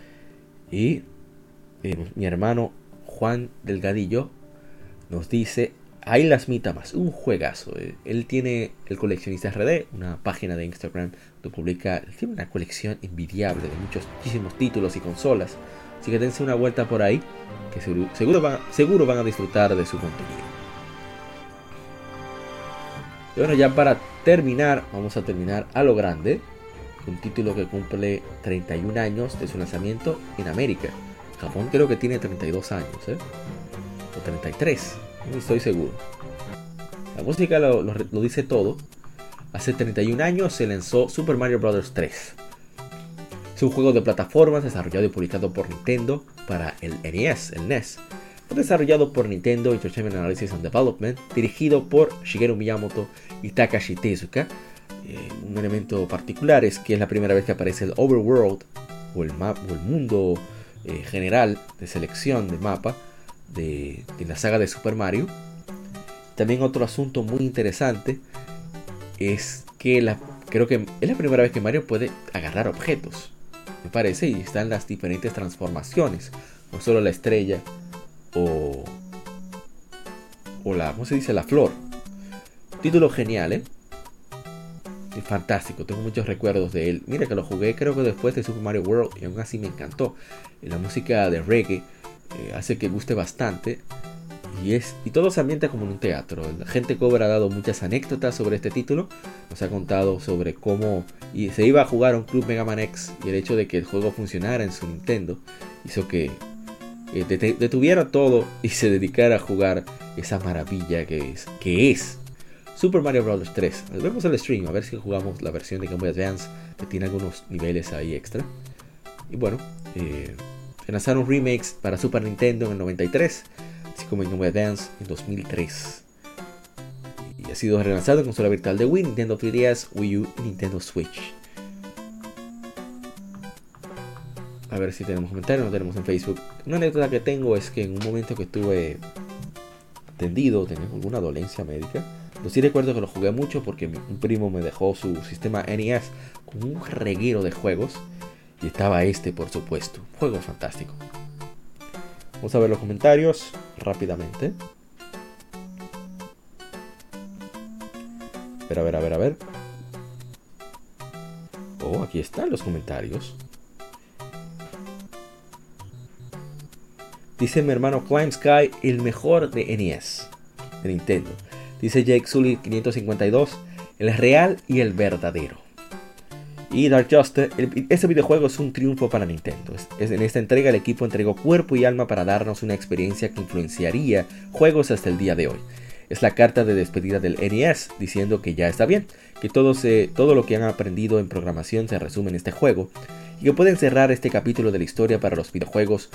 Y eh, mi hermano Juan Delgadillo nos dice, hay las mitamas, un juegazo. Eh, él tiene el coleccionista RD, una página de Instagram donde publica, tiene una colección envidiable de muchos, muchísimos títulos y consolas. Así que dense una vuelta por ahí, que seguro, van, seguro van a disfrutar de su contenido. Y bueno, ya para terminar, vamos a terminar a lo grande un título que cumple 31 años de su lanzamiento en América. Japón creo que tiene 32 años, ¿eh? O 33, no estoy seguro. La música lo, dice todo. Hace 31 años se lanzó Super Mario Bros. 3. Es un juego de plataformas desarrollado y publicado por Nintendo para el NES, el NES. Fue desarrollado por Nintendo Entertainment Analysis and Development, dirigido por Shigeru Miyamoto y Takashi Tezuka. Eh, un elemento particular es que es la primera vez que aparece el overworld o el, o el mundo eh, general de selección de mapa de, de la saga de Super Mario. También otro asunto muy interesante es que la, creo que es la primera vez que Mario puede agarrar objetos, me parece, y están las diferentes transformaciones, no solo la estrella o, o la, ¿cómo se dice? La flor. Título genial, ¿eh? Fantástico, tengo muchos recuerdos de él. Mira que lo jugué creo que después de Super Mario World y aún así me encantó. La música de reggae eh, hace que guste bastante y, es, y todo se ambienta como en un teatro. La gente Cobra ha dado muchas anécdotas sobre este título. Nos ha contado sobre cómo y se iba a jugar a un Club Mega Man X y el hecho de que el juego funcionara en su Nintendo hizo que eh, detuviera todo y se dedicara a jugar esa maravilla que es, que es Super Mario Bros. 3. Vemos el stream a ver si jugamos la versión de Game Boy Advance que tiene algunos niveles ahí extra. Y bueno, eh, lanzaron remakes para Super Nintendo en el 93 así como en Game Boy Advance en 2003. Y ha sido relanzado en consola virtual de Wii, Nintendo 3DS, Wii U y Nintendo Switch. A ver si tenemos comentarios, no tenemos en Facebook. Una anécdota que tengo es que en un momento que estuve tendido, tenía alguna dolencia médica. Pero sí recuerdo que lo jugué mucho porque un primo me dejó su sistema NES con un reguero de juegos. Y estaba este, por supuesto. Juego fantástico. Vamos a ver los comentarios rápidamente. A ver, a ver, a ver, a ver. Oh, aquí están los comentarios. Dice mi hermano Climb Sky, el mejor de NES, de Nintendo. Dice Jake Sully 552, el real y el verdadero. Y Dark Justice, este videojuego es un triunfo para Nintendo. en esta entrega el equipo entregó cuerpo y alma para darnos una experiencia que influenciaría juegos hasta el día de hoy. Es la carta de despedida del NES diciendo que ya está bien, que todo, se, todo lo que han aprendido en programación se resume en este juego y que pueden cerrar este capítulo de la historia para los videojuegos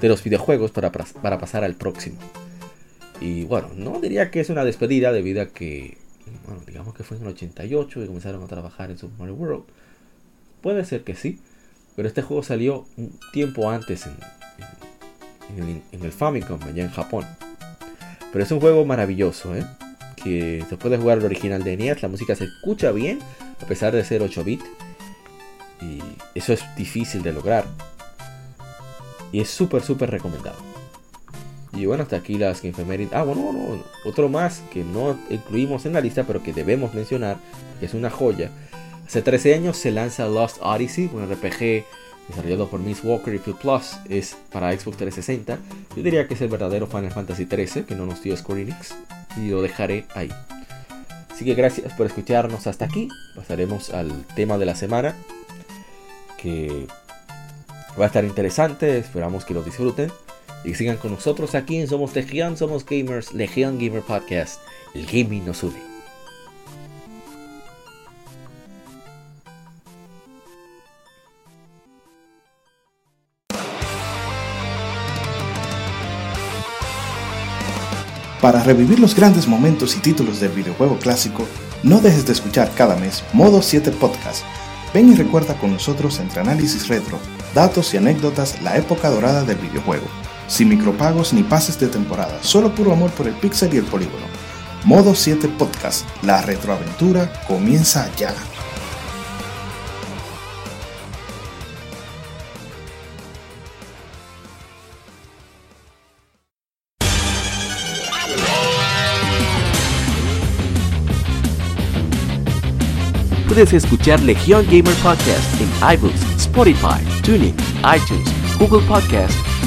de los videojuegos para, para pasar al próximo. Y bueno, no diría que es una despedida debido a que, bueno, digamos que fue en el 88 y comenzaron a trabajar en Super Mario World. Puede ser que sí, pero este juego salió un tiempo antes en, el, Famicom, allá en Japón. Pero es un juego maravilloso, ¿eh? que se puede jugar el original de NES, la música se escucha bien, a pesar de ser 8 bit. Y eso es difícil de lograr. Y es súper, súper recomendado. Y bueno, hasta aquí las Game Ah, bueno, otro más que no incluimos en la lista, pero que debemos mencionar, que es una joya, Hace 13 años se lanza Lost Odyssey, un RPG desarrollado por Miss Walker y Phil Plus, es para Xbox 360. Yo diría que es el verdadero Final Fantasy XIII que no nos dio Square Enix y lo dejaré ahí. Así que gracias por escucharnos hasta aquí. Pasaremos al tema de la semana que va a estar interesante. Esperamos que lo disfruten y sigan con nosotros aquí en Somos Legion, Somos Gamers, Legion Gamer Podcast. El gaming nos une. Para revivir los grandes momentos y títulos del videojuego clásico, no dejes de escuchar cada mes Modo 7 Podcast. Ven y recuerda con nosotros entre análisis retro, datos y anécdotas la época dorada del videojuego. Sin micropagos ni pases de temporada, solo puro amor por el pixel y el polígono. Modo 7 Podcast, la retroaventura comienza ya. Puedes escuchar Legion Gamer Podcast en iBooks, Spotify, Tuning, iTunes, Google Podcast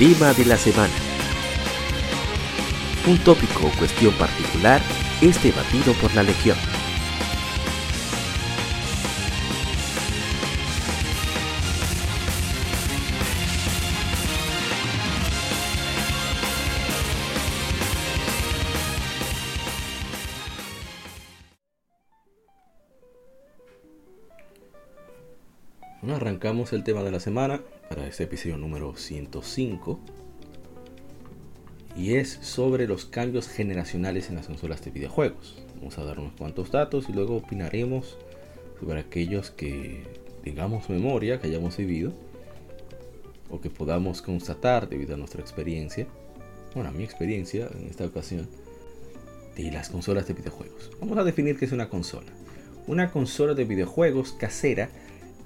Tema de la semana. Un tópico o cuestión particular es debatido por la Legión. Arrancamos el tema de la semana para este episodio número 105 y es sobre los cambios generacionales en las consolas de videojuegos. Vamos a dar unos cuantos datos y luego opinaremos sobre aquellos que tengamos memoria, que hayamos vivido o que podamos constatar debido a nuestra experiencia, bueno, a mi experiencia en esta ocasión, de las consolas de videojuegos. Vamos a definir qué es una consola. Una consola de videojuegos casera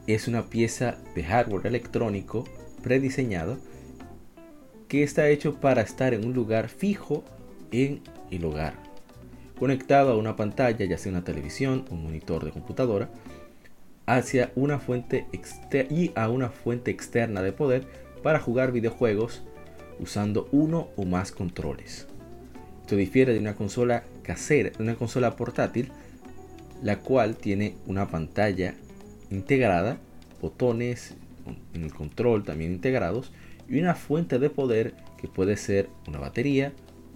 es una pieza de hardware electrónico prediseñado que está hecho para estar en un lugar fijo en el hogar, conectado a una pantalla, ya sea una televisión un monitor de computadora, hacia una fuente y a una fuente externa de poder para jugar videojuegos usando uno o más controles. Esto difiere de una consola casera, una consola portátil, la cual tiene una pantalla integrada, botones en el control también integrados y una fuente de poder que puede ser una batería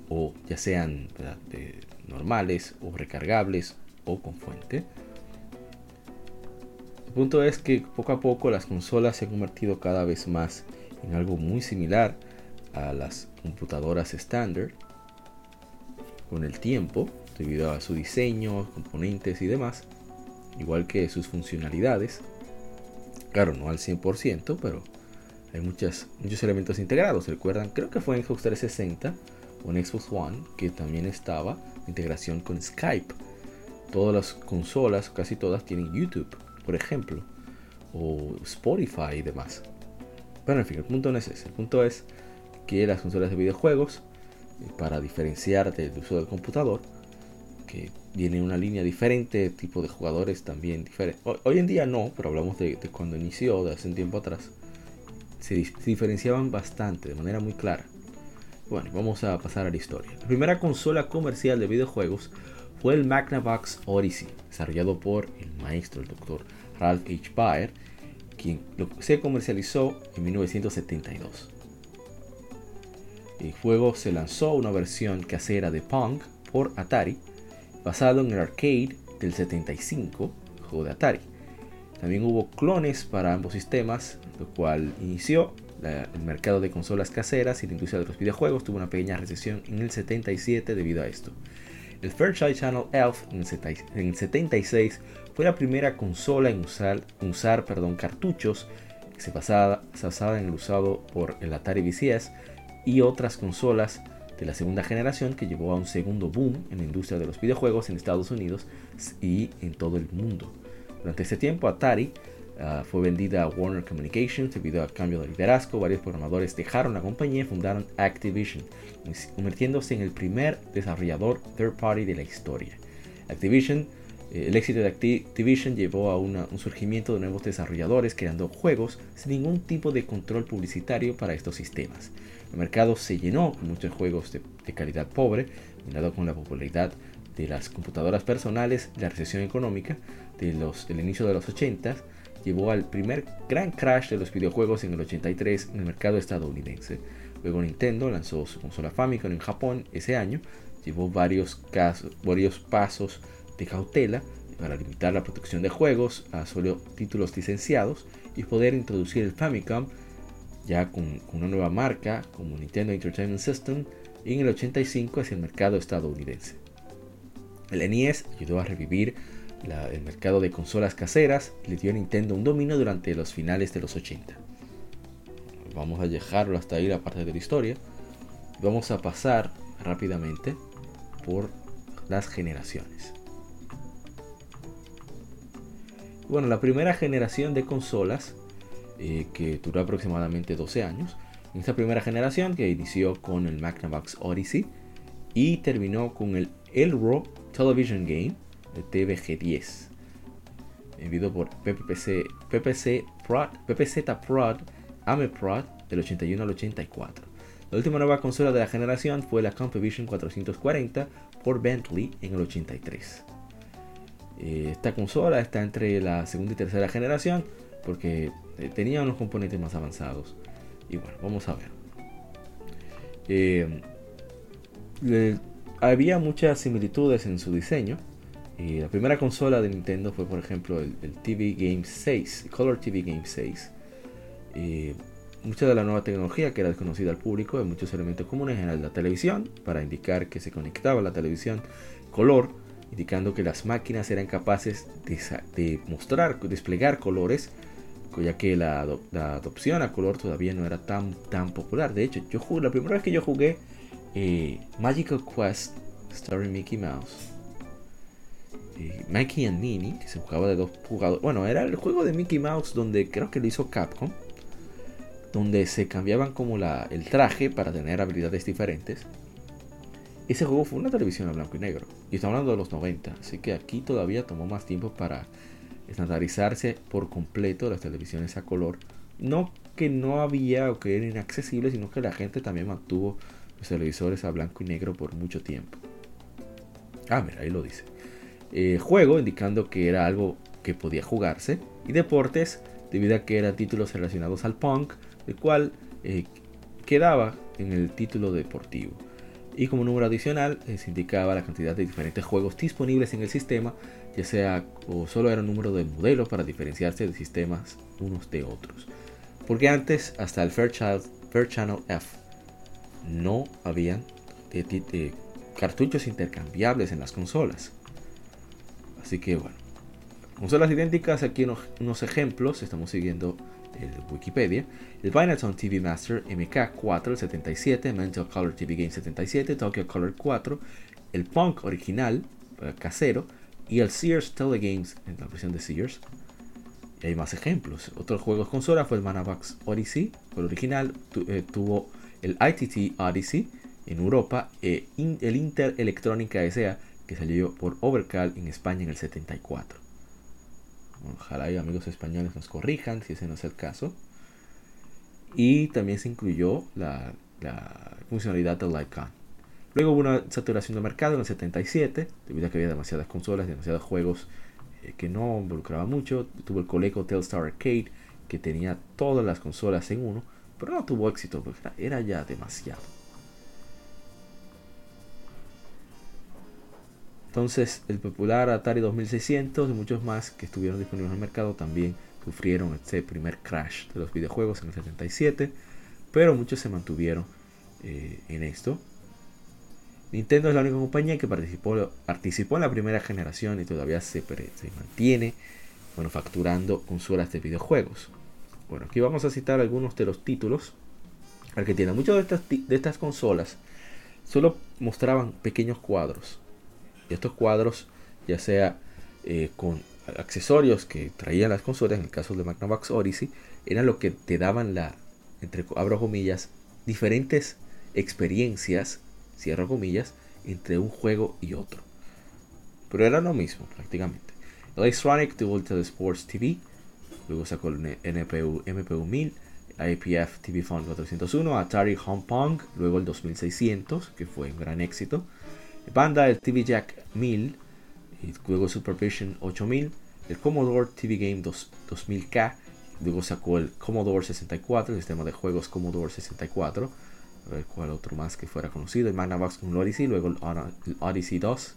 o ya sean normales o recargables o con fuente. El punto es que poco a poco las consolas se han convertido cada vez más en algo muy similar a las computadoras estándar con el tiempo debido a su diseño, componentes y demás igual que sus funcionalidades. Claro, no al 100%, pero hay muchas, muchos elementos integrados. Recuerdan, creo que fue en Xbox 360 o en Xbox One que también estaba integración con Skype. Todas las consolas, casi todas, tienen YouTube, por ejemplo, o Spotify y demás. Pero en fin, el punto no es ese. El punto es que las consolas de videojuegos, eh, para diferenciar del uso del computador, que viene una línea diferente, tipo de jugadores también diferente. Hoy en día no, pero hablamos de, cuando inició, de hace un tiempo atrás. Se, diferenciaban bastante, de manera muy clara. Bueno, vamos a pasar a la historia. La primera consola comercial de videojuegos fue el Magnavox Odyssey, desarrollado por el maestro, el doctor Ralph H. Baer, quien se comercializó en 1972. El juego se lanzó una versión casera de Pong por Atari basado en el arcade del 75, juego de Atari. También hubo clones para ambos sistemas, lo cual inició el mercado de consolas caseras y la industria de los videojuegos tuvo una pequeña recesión en el 77 debido a esto. El Fairchild Channel Elf en el 76 fue la primera consola en usar, usar perdón, cartuchos que se basaba, se basaba en el usado por el Atari VCS y otras consolas de la segunda generación que llevó a un segundo boom en la industria de los videojuegos en Estados Unidos y en todo el mundo. Durante este tiempo Atari ah, fue vendida a Warner Communications debido al cambio de liderazgo. Varios programadores dejaron la compañía y fundaron Activision, convirtiéndose en el primer desarrollador third party de la historia. Activision eh, el éxito de Activision llevó a un surgimiento de nuevos desarrolladores creando juegos sin ningún tipo de control publicitario para estos sistemas. El mercado se llenó con muchos juegos de, calidad pobre, combinado con la popularidad de las computadoras personales la recesión económica de del inicio de los 80 llevó al primer gran crash de los videojuegos en el 83 en el mercado estadounidense. Luego Nintendo lanzó su consola Famicom en Japón ese año, llevó varios, varios pasos de cautela para limitar la protección de juegos a solo títulos licenciados y poder introducir el Famicom ya con, una nueva marca como Nintendo Entertainment System y en el 85 hacia el mercado estadounidense. El NES ayudó a revivir el mercado de consolas caseras le dio a Nintendo un dominio durante los finales de los 80. Vamos a dejarlo hasta ahí la parte de la historia. Vamos a pasar rápidamente por las generaciones. Bueno, la primera generación de consolas eh, que duró aproximadamente 12 años. En esta primera generación que inició con el Magnavox Odyssey y terminó con el Elro Television Game, el TVG10, enviado por PPC, PPC Prod, PPZ Prod, AMEPROD del 81 al 84. La última nueva consola de la generación fue la Competition 440 por Bentley en el 83. Eh, esta consola está entre la segunda y tercera generación porque tenía unos componentes más avanzados. Y bueno, vamos a ver. Eh, había muchas similitudes en su diseño. la primera consola de Nintendo fue, por ejemplo, el, TV Game 6, Color TV Game 6 mucha de la nueva tecnología que era desconocida al público de muchos elementos comunes en la televisión para indicar que se conectaba la televisión color indicando que las máquinas eran capaces de, mostrar desplegar colores ya que la, adopción a color todavía no era tan, tan popular de hecho yo jugué, la primera vez que yo jugué eh, Magical Quest starring Mickey Mouse eh, Mickey and Minnie que se jugaba de dos jugadores bueno era el juego de Mickey Mouse donde creo que lo hizo Capcom donde se cambiaban como la, el traje para tener habilidades diferentes. Ese juego fue una televisión a blanco y negro. Y estamos hablando de los 90. Así que aquí todavía tomó más tiempo para estandarizarse por completo las televisiones a color. No que no había o que eran inaccesibles, sino que la gente también mantuvo los televisores a blanco y negro por mucho tiempo. Ah, mira, ahí lo dice. Eh, juego, indicando que era algo que podía jugarse. Y deportes, debido a que eran títulos relacionados al punk, el cual eh, quedaba en el título deportivo. Y como número adicional eh, se indicaba la cantidad de diferentes juegos disponibles en el sistema, ya sea o solo era un número de modelos para diferenciarse de sistemas unos de otros. Porque antes, hasta el Fairchild, Channel F, no habían eh, cartuchos intercambiables en las consolas. Así que bueno, consolas idénticas, aquí unos ejemplos, estamos siguiendo el Wikipedia, el Binatone TV Master MK4 el 77, Mental Color TV Game 77, Tokyo Color 4, el Punk original eh, casero y el Sears Telegames en la versión de Sears. Y hay más ejemplos. Otros juegos consola fue el Manavax Odyssey, el original eh, tuvo el ITT Odyssey en Europa, e el Inter Electrónica S.A. que salió por Overcall en España en el 74. Ojalá hay amigos españoles nos corrijan si ese no es el caso. Y también se incluyó la, funcionalidad del Lycon. Luego hubo una saturación de mercado en el 77, debido a que había demasiadas consolas, demasiados juegos eh, que no involucraban mucho. Tuvo el Coleco Telstar Arcade, que tenía todas las consolas en uno, pero no tuvo éxito porque era ya demasiado. Entonces, el popular Atari 2600 y muchos más que estuvieron disponibles en el mercado también sufrieron este primer crash de los videojuegos en el 77, pero muchos se mantuvieron eh, en esto. Nintendo es la única compañía que participó, participó en la primera generación y todavía se, se mantiene manufacturando consolas de videojuegos. Bueno, aquí vamos a citar algunos de los títulos al que tienen. Muchas de estas, de estas consolas solo mostraban pequeños cuadros y estos cuadros, ya sea eh, con accesorios que traían las consolas, en el caso de Magnavox Odyssey, eran lo que te daban la, entre abro comillas, diferentes experiencias, cierro comillas, entre un juego y otro. Pero era lo mismo prácticamente. Electronic tuvo el Sports TV, luego sacó el NPU, MPU 1000, IPF TV Phone 401, Atari Home Pong, luego el 2600, que fue un gran éxito. Banda el TV Jack 1000, y luego Supervision 8000, el Commodore TV Game 2000K, luego sacó el Commodore 64, el sistema de juegos Commodore 64, a ver cuál otro más que fuera conocido, el Magnavox con Odyssey, luego el Odyssey 2.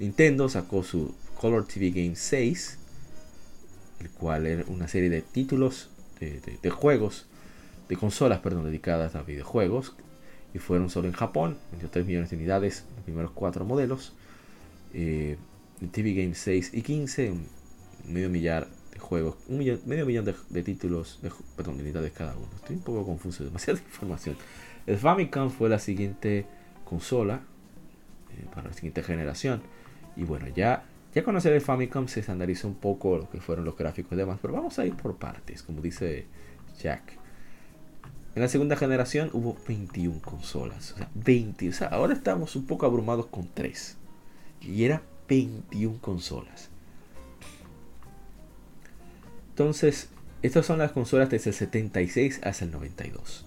Nintendo sacó su Color TV Game 6, el cual era una serie de títulos de, de juegos, de consolas, perdón, dedicadas a videojuegos, y fueron solo en Japón, 23 millones de unidades, los primeros cuatro modelos. Eh, TV Game 6 y 15, medio millar de juegos, un millón, medio millón de, títulos, de, perdón, de unidades cada uno. Estoy un poco confuso, demasiada información. El Famicom fue la siguiente consola eh, para la siguiente generación. Y bueno, ya, ya conocer el Famicom se estandarizó un poco lo que fueron los gráficos y demás, pero vamos a ir por partes, como dice Jack. En la segunda generación hubo 21 consolas. O sea, 20. O sea, ahora estamos un poco abrumados con 3. Y era 21 consolas. Entonces, estas son las consolas desde el 76 hasta el 92.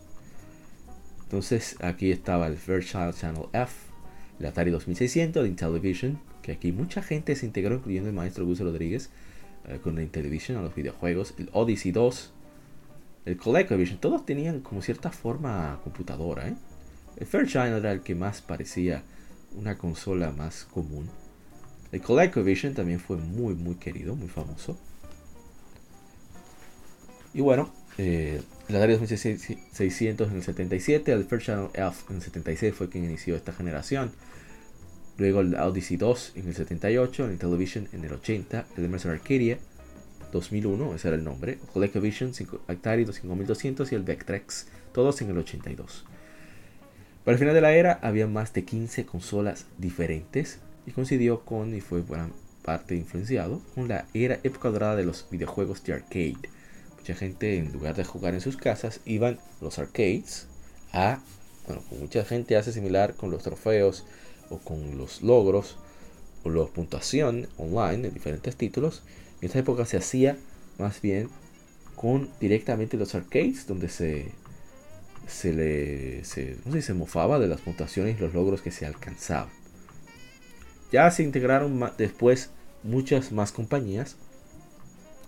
Entonces aquí estaba el Fairchild Channel F, el Atari 2600, el Intellivision, que aquí mucha gente se integró, incluyendo el maestro Gus Rodríguez, eh, con el Intellivision a los videojuegos, el Odyssey 2, el ColecoVision, todos tenían como cierta forma computadora. ¿eh? El Fairchild era el que más parecía una consola más común. El ColecoVision también fue muy muy querido, muy famoso. Y bueno, eh, Atari 2600 en el 77, el Fairchild Elf en el 76 fue quien inició esta generación. Luego el Odyssey 2 en el 78, el Intellivision en el 80, el Emerson Arcadia 2001, ese era el nombre, ColecoVision, Atari 5200 y el Vectrex, todos en el 82. Para el final de la era había más de 15 consolas diferentes y coincidió con y fue buena parte influenciado con la era época dorada de los videojuegos de arcade. Mucha gente en lugar de jugar en sus casas iban los arcades a, bueno, mucha gente hace similar con los trofeos o con los logros o la puntuación online en diferentes títulos. En esta época se hacía más bien con directamente los arcades donde se se le se, se mofaba de las puntuaciones y los logros que se alcanzaban. Ya se integraron después muchas más compañías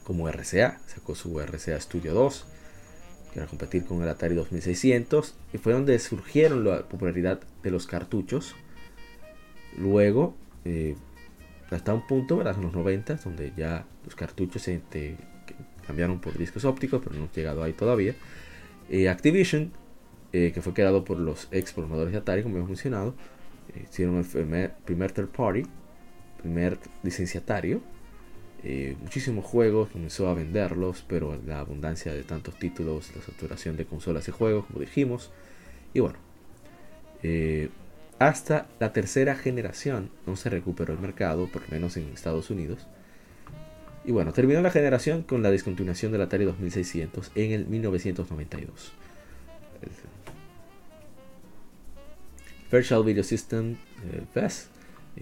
como RCA, sacó su RCA Studio 2 que era competir con el Atari 2600 y fue donde surgieron la popularidad de los cartuchos Luego, eh, hasta un punto, ¿verdad? en los 90, donde ya los cartuchos cambiaron por discos ópticos, pero no hemos llegado ahí todavía. Eh, Activision, eh, que fue creado por los ex programadores de Atari, como hemos mencionado, hicieron el primer, third party, primer licenciatario. Muchísimos juegos, comenzó a venderlos, pero la abundancia de tantos títulos, la saturación de consolas y juegos, como dijimos. Y bueno, hasta la tercera generación no se recuperó el mercado, por lo menos en Estados Unidos. Y bueno, terminó la generación con la discontinuación del Atari 2600 en el 1992. Fairchild Video System eh,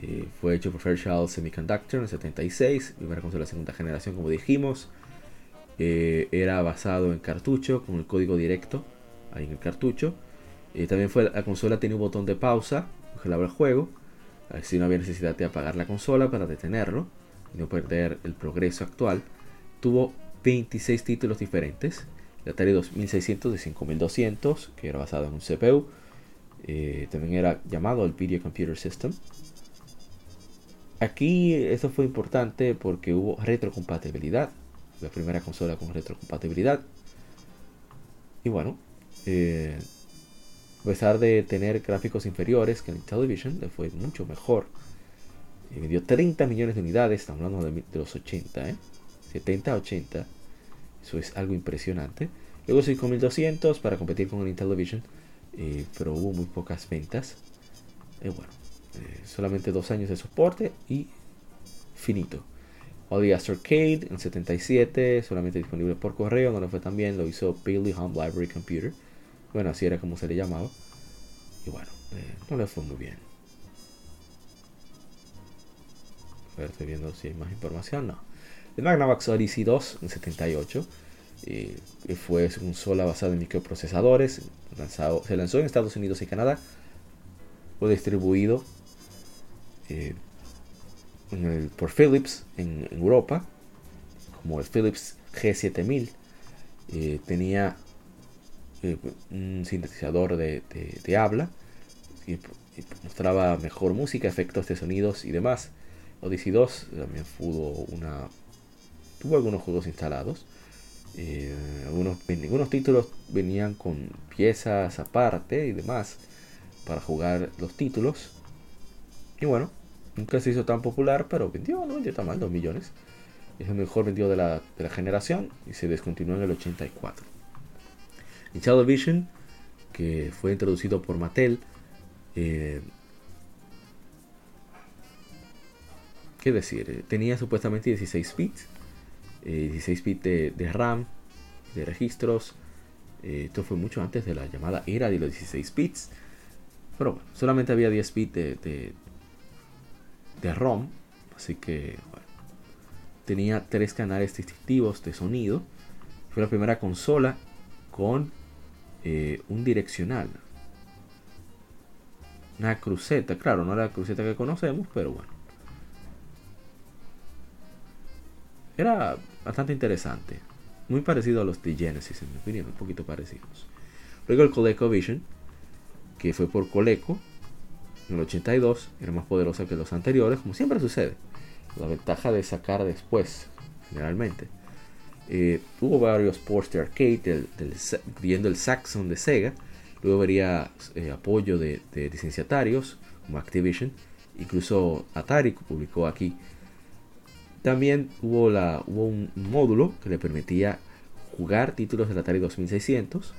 eh, fue hecho por Fairchild Semiconductor en el 76 y con la segunda generación como dijimos. Eh, era basado en cartucho con el código directo ahí en el cartucho y también fue la consola tenía un botón de pausa, congelaba el juego, así no había necesidad de apagar la consola para detenerlo y no perder el progreso actual. Tuvo 26 títulos diferentes. El Atari 2600 de 5200, que era basado en un CPU. Eh, también era llamado el Video Computer System. Aquí esto fue importante porque hubo retrocompatibilidad. La primera consola con retrocompatibilidad. Y bueno, eh, a pesar de tener gráficos inferiores que el Television, le fue mucho mejor. Y vendió 30 millones de unidades, estamos hablando de, los 80, ¿eh? 70 a 80. Eso es algo impresionante. Luego 5200 para competir con el Intellivision, eh, pero hubo muy pocas ventas. Y bueno, eh, solamente dos años de soporte y finito. Audias Arcade en 77, solamente disponible por correo, no lo fue tan bien, lo hizo Bailey Home Library Computer. Bueno, así era como se le llamaba. Y bueno, eh, no le fue muy bien. A ver, estoy viendo si hay más información. No. El Magnavox Odyssey 2 en 78. Eh, fue un sola basado en microprocesadores. Lanzado, se lanzó en Estados Unidos y Canadá. Fue distribuido eh, por Philips en, Europa. Como el Philips G7000. tenía un sintetizador de, habla y, mostraba mejor música, efectos de sonidos y demás. Odyssey 2 también tuvo una tuvo algunos juegos instalados. Eh, algunos, algunos títulos venían con piezas aparte y demás para jugar los títulos. Y bueno, nunca se hizo tan popular, pero vendió, no vendió tan mal, 2 millones. Es el mejor vendido de la, de la generación y se descontinuó en el 84. Vision, que fue introducido por Mattel, eh, ¿qué decir? Eh, tenía supuestamente 16 bits, 16 eh, bits de, RAM, de registros. esto fue mucho antes de la llamada era de los 16 bits. Pero bueno, solamente había 10 bits de, ROM. Así que bueno, tenía tres canales distintivos de sonido. Fue la primera consola con eh, un direccional. una cruceta, claro, no la cruceta que conocemos, pero bueno. Era bastante interesante. Muy parecido a los de Genesis, en mi opinión, un poquito parecidos. Luego el ColecoVision, que fue por Coleco, en el 82, era más poderosa que los anteriores, como siempre sucede. La ventaja de sacar después, generalmente. Eh, hubo varios ports de arcade, viendo el Saxon de Sega. Luego vería eh, apoyo de, licenciatarios como Activision. Incluso Atari publicó aquí. También hubo, la, hubo un módulo que le permitía jugar títulos del Atari 2600.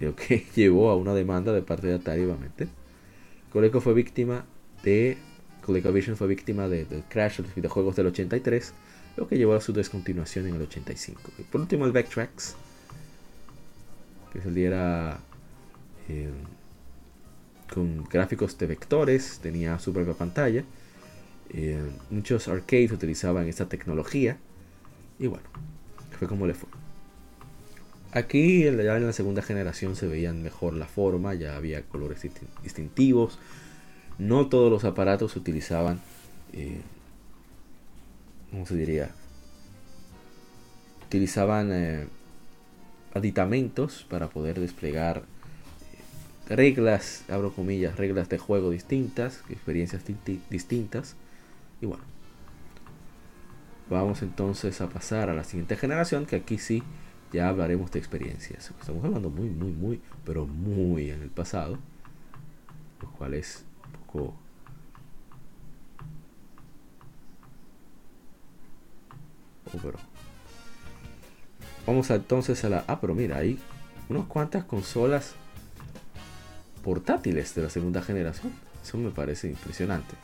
Lo que llevó a una demanda de parte de Atari, obviamente. Coleco fue víctima de. ColecoVision fue víctima del crash de los videojuegos del 83 lo que llevó a su descontinuación en el 85. Y por último el Backtracks, que saliera eh, con gráficos de vectores, tenía su propia pantalla. Eh, muchos arcades utilizaban esta tecnología y bueno, fue como le fue. Aquí ya en la segunda generación se veían mejor la forma, ya había colores distintivos. No todos los aparatos utilizaban eh, ¿cómo se diría? Utilizaban eh, aditamentos para poder desplegar eh, reglas, abro comillas, reglas de juego distintas, experiencias distintas. Y bueno, vamos entonces a pasar a la siguiente generación, que aquí sí ya hablaremos de experiencias. Estamos hablando muy, muy, muy, pero muy en el pasado, lo cual es un poco Vamos entonces a la... Ah, pero mira, hay unas cuantas consolas portátiles de la segunda generación. Eso me parece impresionante.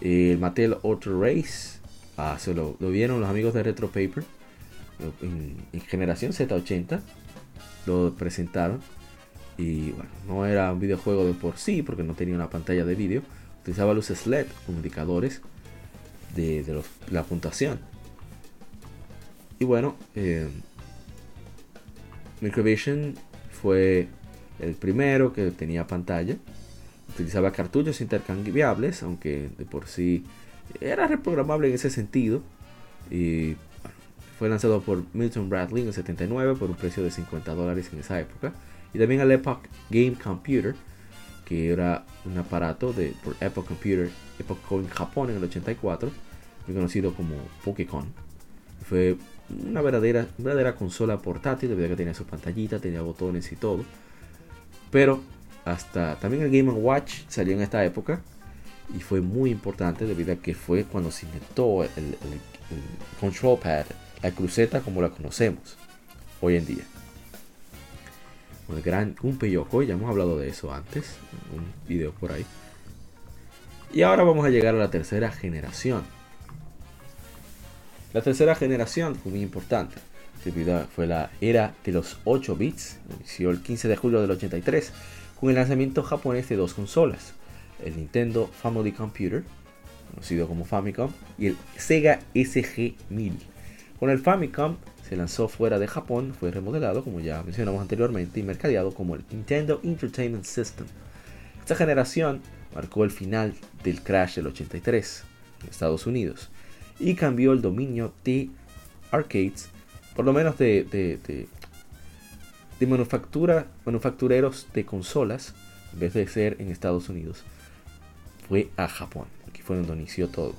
El Mattel Auto Race. Ah, se lo, vieron los amigos de Retro Paper. En, generación Z80. Lo presentaron. Y bueno, no era un videojuego de por sí porque no tenía una pantalla de vídeo. Utilizaba luces LED como indicadores de, la puntuación. Y bueno, eh, Microvision fue el primero que tenía pantalla. Utilizaba cartuchos intercambiables, aunque de por sí era reprogramable en ese sentido. Y fue lanzado por Milton Bradley en el 79 por un precio de 50 dólares en esa época. Y también el Epoch Game Computer, que era un aparato de, por Epoch Computer, Epoch en Japón en el 84, conocido como Pokécon. Fue una verdadera, verdadera consola portátil, debido a que tenía su pantallita, tenía botones y todo. Pero hasta también el Game Watch salió en esta época y fue muy importante debido a que fue cuando se inventó el, control pad, la cruceta como la conocemos hoy en día. El gran Yoko, ya hemos hablado de eso antes, en un video por ahí. Y ahora vamos a llegar a la tercera generación la tercera generación fue muy importante. Fue la era de los 8 bits. Inició el 15 de julio del 83 con el lanzamiento japonés de dos consolas. El Nintendo Family Computer, conocido como Famicom, y el Sega SG-1000. Con el Famicom se lanzó fuera de Japón, fue remodelado, como ya mencionamos anteriormente, y mercadeado como el Nintendo Entertainment System. Esta generación marcó el final del crash del 83 en Estados Unidos y cambió el dominio de arcades, por lo menos de, de, manufactura, manufactureros de consolas, en vez de ser en Estados Unidos, fue a Japón. Aquí fue donde inició todo.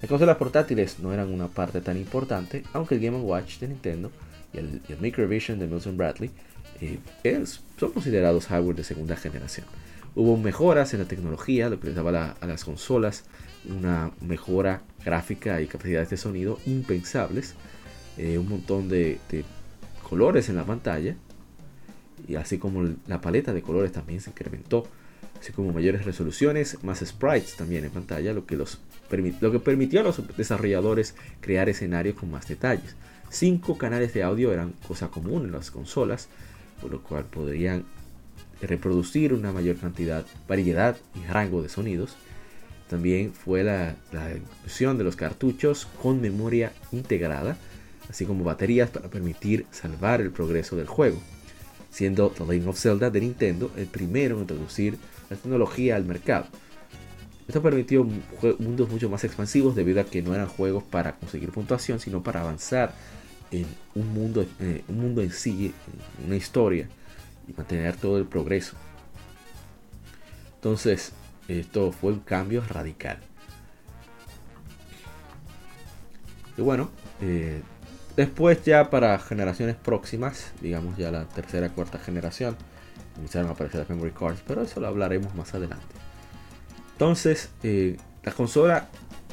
Las consolas portátiles no eran una parte tan importante, aunque el Game Watch de Nintendo y el, Microvision de Milton Bradley eh, son considerados hardware de segunda generación. Hubo mejoras en la tecnología, lo que les daba a las consolas una mejora gráfica y capacidades de sonido impensables, eh, un montón de, colores en la pantalla, y así como la paleta de colores también se incrementó, así como mayores resoluciones, más sprites también en pantalla, lo que, los lo que permitió a los desarrolladores crear escenarios con más detalles. Cinco canales de audio eran cosa común en las consolas, por lo cual podrían reproducir una mayor cantidad, variedad y rango de sonidos también fue la, inclusión de los cartuchos con memoria integrada, así como baterías para permitir salvar el progreso del juego. siendo The Legend of Zelda de Nintendo el primero en introducir la tecnología al mercado. Esto permitió mundos mucho más expansivos debido a que no eran juegos para conseguir puntuación, sino para avanzar en un mundo, eh, un mundo en sí, en una historia y mantener todo el progreso. Entonces, esto fue un cambio radical. Y bueno, eh, después ya para generaciones próximas, digamos ya la tercera, cuarta generación, empezaron a aparecer las memory cards, pero eso lo hablaremos más adelante. Entonces, eh, la consola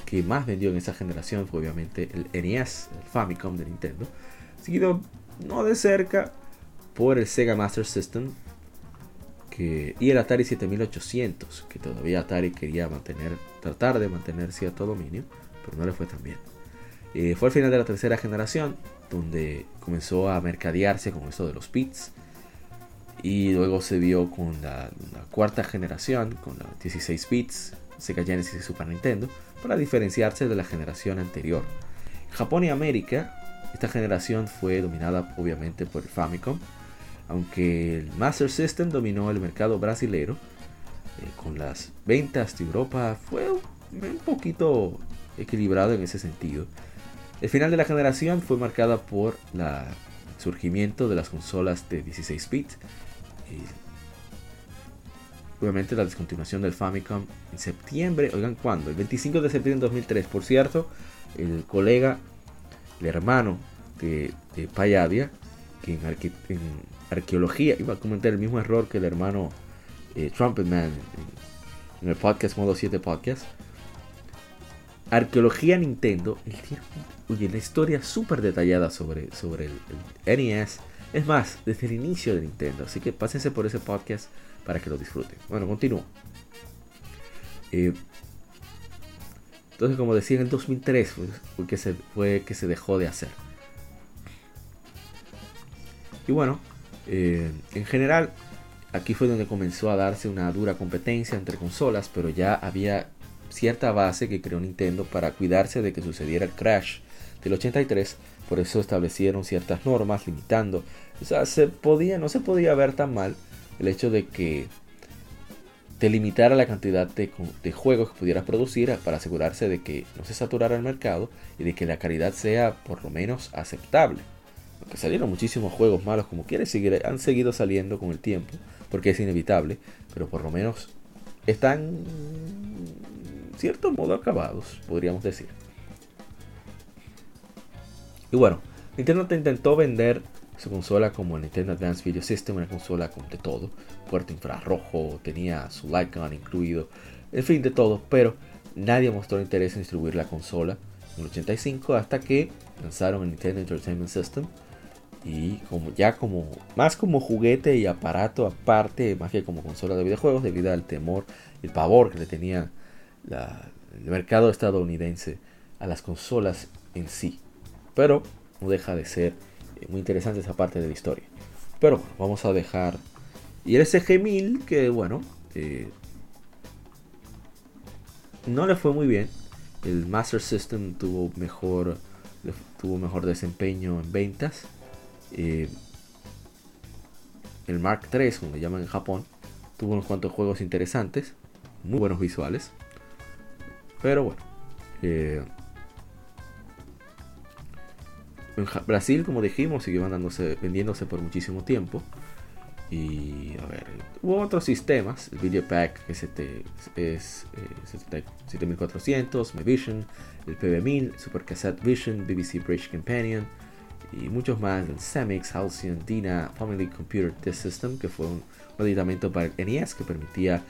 que más vendió en esa generación fue obviamente el NES, el Famicom de Nintendo, seguido no de cerca por el Sega Master System y el Atari 7800, que todavía Atari quería mantener, tratar de mantener cierto dominio, pero no le fue tan bien. Eh, fue al final de la tercera generación donde comenzó a mercadearse con esto de los bits. Y luego se vio con la, cuarta generación, con los 16 bits, Sega Genesis y Super Nintendo, para diferenciarse de la generación anterior. Japón y América, esta generación fue dominada obviamente por el Famicom, aunque el Master System dominó el mercado brasilero, eh, con las ventas de Europa fue un poquito equilibrado en ese sentido. El final de la generación fue marcada por el surgimiento de las consolas de 16 bits. Obviamente la descontinuación del Famicom en septiembre, oigan cuándo, el 25 de septiembre de 2003. Por cierto, el colega, el hermano de, de Payadia, que en, arqueología iba a cometer el mismo error que el hermano eh, Trumpetman en, el podcast Modo 7 Podcast. Arqueología Nintendo, el Oye, la historia súper detallada sobre, sobre el, NES. Es más, desde el inicio de Nintendo. Así que pásense por ese podcast para que lo disfruten. Bueno, continúo. Eh, entonces, como decía, en el 2003 fue, que se, fue que se dejó de hacer. Y bueno, eh, en general, aquí fue donde comenzó a darse una dura competencia entre consolas, pero ya había cierta base que creó Nintendo para cuidarse de que sucediera el crash del 83, por eso establecieron ciertas normas limitando. O sea, se podía, no se podía ver tan mal el hecho de que te limitara la cantidad de, juegos que pudieras producir para asegurarse de que no se saturara el mercado y de que la calidad sea por lo menos aceptable. Aunque salieron muchísimos juegos malos como quieres, han seguido saliendo con el tiempo, porque es inevitable, pero por lo menos están cierto modo acabados, podríamos decir. Y bueno, Nintendo te intentó vender su consola como el Nintendo Advanced Video System, una consola con de todo, puerto infrarrojo, tenía su light gun incluido, en fin, de todo, pero nadie mostró interés en distribuir la consola en el 85 hasta que lanzaron el Nintendo Entertainment System. Y como ya como más como juguete y aparato aparte más que como consola de videojuegos debido al temor y el pavor que le tenía el mercado estadounidense a las consolas en sí pero no deja de ser eh, muy interesante esa parte de la historia. Pero bueno, vamos a dejar. Y el SG-1000, que bueno, eh, no le fue muy bien. El Master System tuvo mejor, tuvo mejor desempeño en ventas. Eh, el Mark III, como le llaman en Japón, tuvo unos cuantos juegos interesantes, muy buenos visuales. Pero bueno, en Brasil, como dijimos, siguió vendiéndose por muchísimo tiempo. Y a ver, hubo otros sistemas, el Video Pack que es, es 7400, eh, Mevision, el PB1000, Super Cassette Vision, BBC Bridge Companion y muchos más, el Semix, Halcyon, Dina, Family Computer Test System, que fue un, un aditamento para el NES que permitía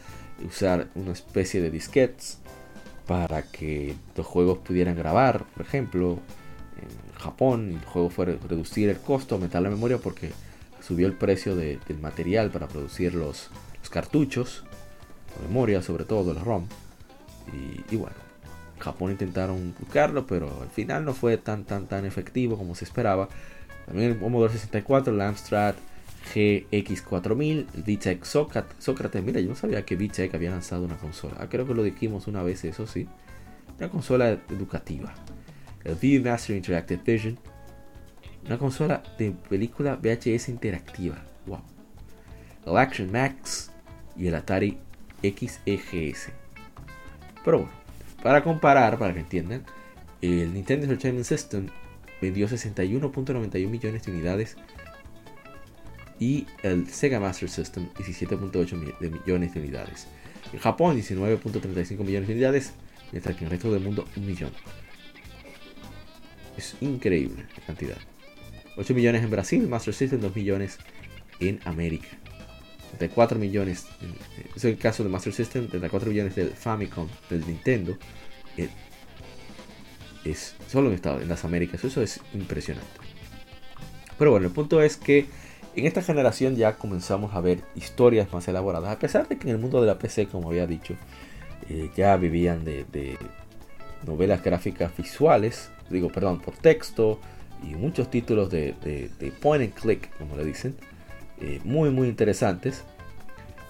usar una especie de disquetes para que los juegos pudieran grabar, por ejemplo, Japón y el juego fue reducir el costo, aumentar la memoria porque subió el precio del material para producir los, cartuchos, la memoria sobre todo, el ROM. Y, bueno, Japón intentaron buscarlo, pero al final no fue tan tan tan efectivo como se esperaba. También el Commodore 64, el Amstrad GX4000, el VTech Socrates. Mira, yo no sabía que VTech había lanzado una consola. Ah, creo que lo dijimos una vez, eso sí. Una consola educativa el Viewmaster Interactive Vision, una consola de película VHS interactiva. Wow, el Action Max y el Atari XEGS. Pero bueno, para comparar, para que entiendan, el Nintendo Entertainment System vendió 61.91 millones de unidades y el Sega Master System 17.8 millones de unidades. En Japón 19.35 millones de unidades, mientras que en el resto del mundo un millón. Es increíble la cantidad. 8 millones en Brasil, Master System 2 millones en América. 34 millones, es el caso de Master System, 34 millones del Famicom, del Nintendo. Eh, es solo en, Estados, en las Américas, eso es impresionante. Pero bueno, el punto es que en esta generación ya comenzamos a ver historias más elaboradas, a pesar de que en el mundo de la PC, como había dicho, eh, ya vivían de, novelas gráficas visuales, digo, perdón, por texto y muchos títulos de, point and click, como le dicen, eh, muy, muy interesantes.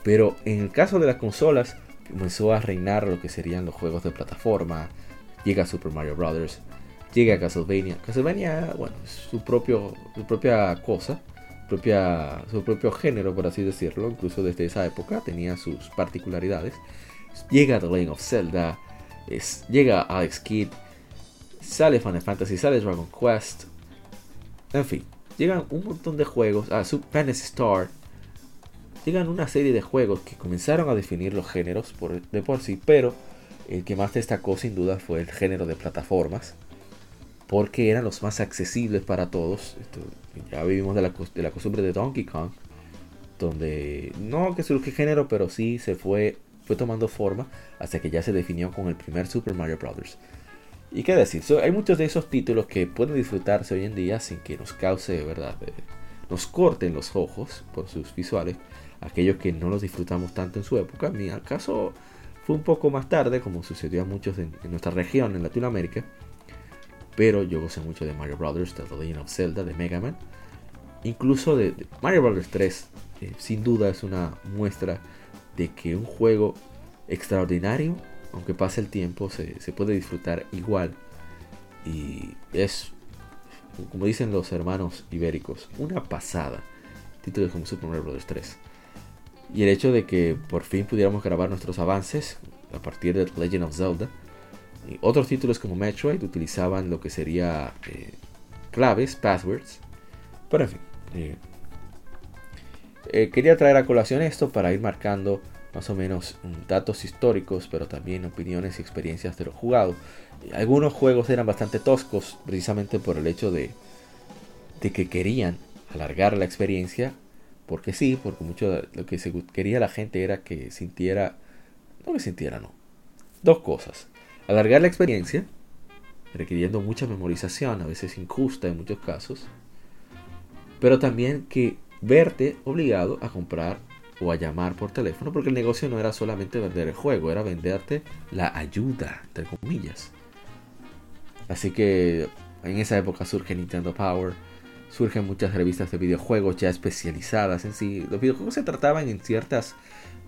Pero en el caso de las consolas, comenzó a reinar lo que serían los juegos de plataforma. Llega Super Mario Bros. Llega Castlevania. Castlevania, bueno, es su, propio, su propia cosa propia, su propio género, por así decirlo, incluso desde esa época tenía sus particularidades. Llega The Legend of Zelda, es, llega Alex Kidd, sale Final Fantasy, sale Dragon Quest, en fin, llegan un montón de juegos, a ah, Super Star, llegan una serie de juegos que comenzaron a definir los géneros por, de por sí, pero el que más destacó sin duda fue el género de plataformas, porque eran los más accesibles para todos. ya vivimos de la, de la, costumbre de Donkey Kong, donde no que surge género, pero sí se fue, fue tomando forma hasta que ya se definió con el primer Super Mario Bros. Y qué decir, hay muchos de esos títulos que pueden disfrutarse hoy en día sin que nos cause, ¿verdad? Eh, nos corten los ojos por sus visuales, aquellos que no los disfrutamos tanto en su época. En mi caso fue un poco más tarde, como sucedió a muchos en nuestra región, en Latinoamérica pero yo gocé mucho de Mario Brothers, de The Legend of Zelda, de Mega Man. Incluso de, Mario Brothers 3, eh, sin duda es una muestra de que un juego extraordinario, aunque pase el tiempo, se, puede disfrutar igual. Y es, como dicen los hermanos ibéricos, una pasada. Títulos como Super Mario Bros. 3. Y el hecho de que por fin pudiéramos grabar nuestros avances a partir de The Legend of Zelda otros títulos como Metroid utilizaban lo que sería eh, claves, passwords. Pero en fin. Eh, eh, quería traer a colación esto para ir marcando más o menos mm, datos históricos, pero también opiniones y experiencias de los jugados. Algunos juegos eran bastante toscos, precisamente por el hecho de, que querían alargar la experiencia, porque sí, porque mucho de lo que se quería la gente era que sintiera, no que sintiera, no. Dos cosas alargar la experiencia, requiriendo mucha memorización, a veces injusta en muchos casos, pero también que verte obligado a comprar o a llamar por teléfono, porque el negocio no era solamente vender el juego, era venderte la ayuda, entre comillas. Así que en esa época surge Nintendo Power, surgen muchas revistas de videojuegos ya especializadas en sí. Los videojuegos se trataban en ciertas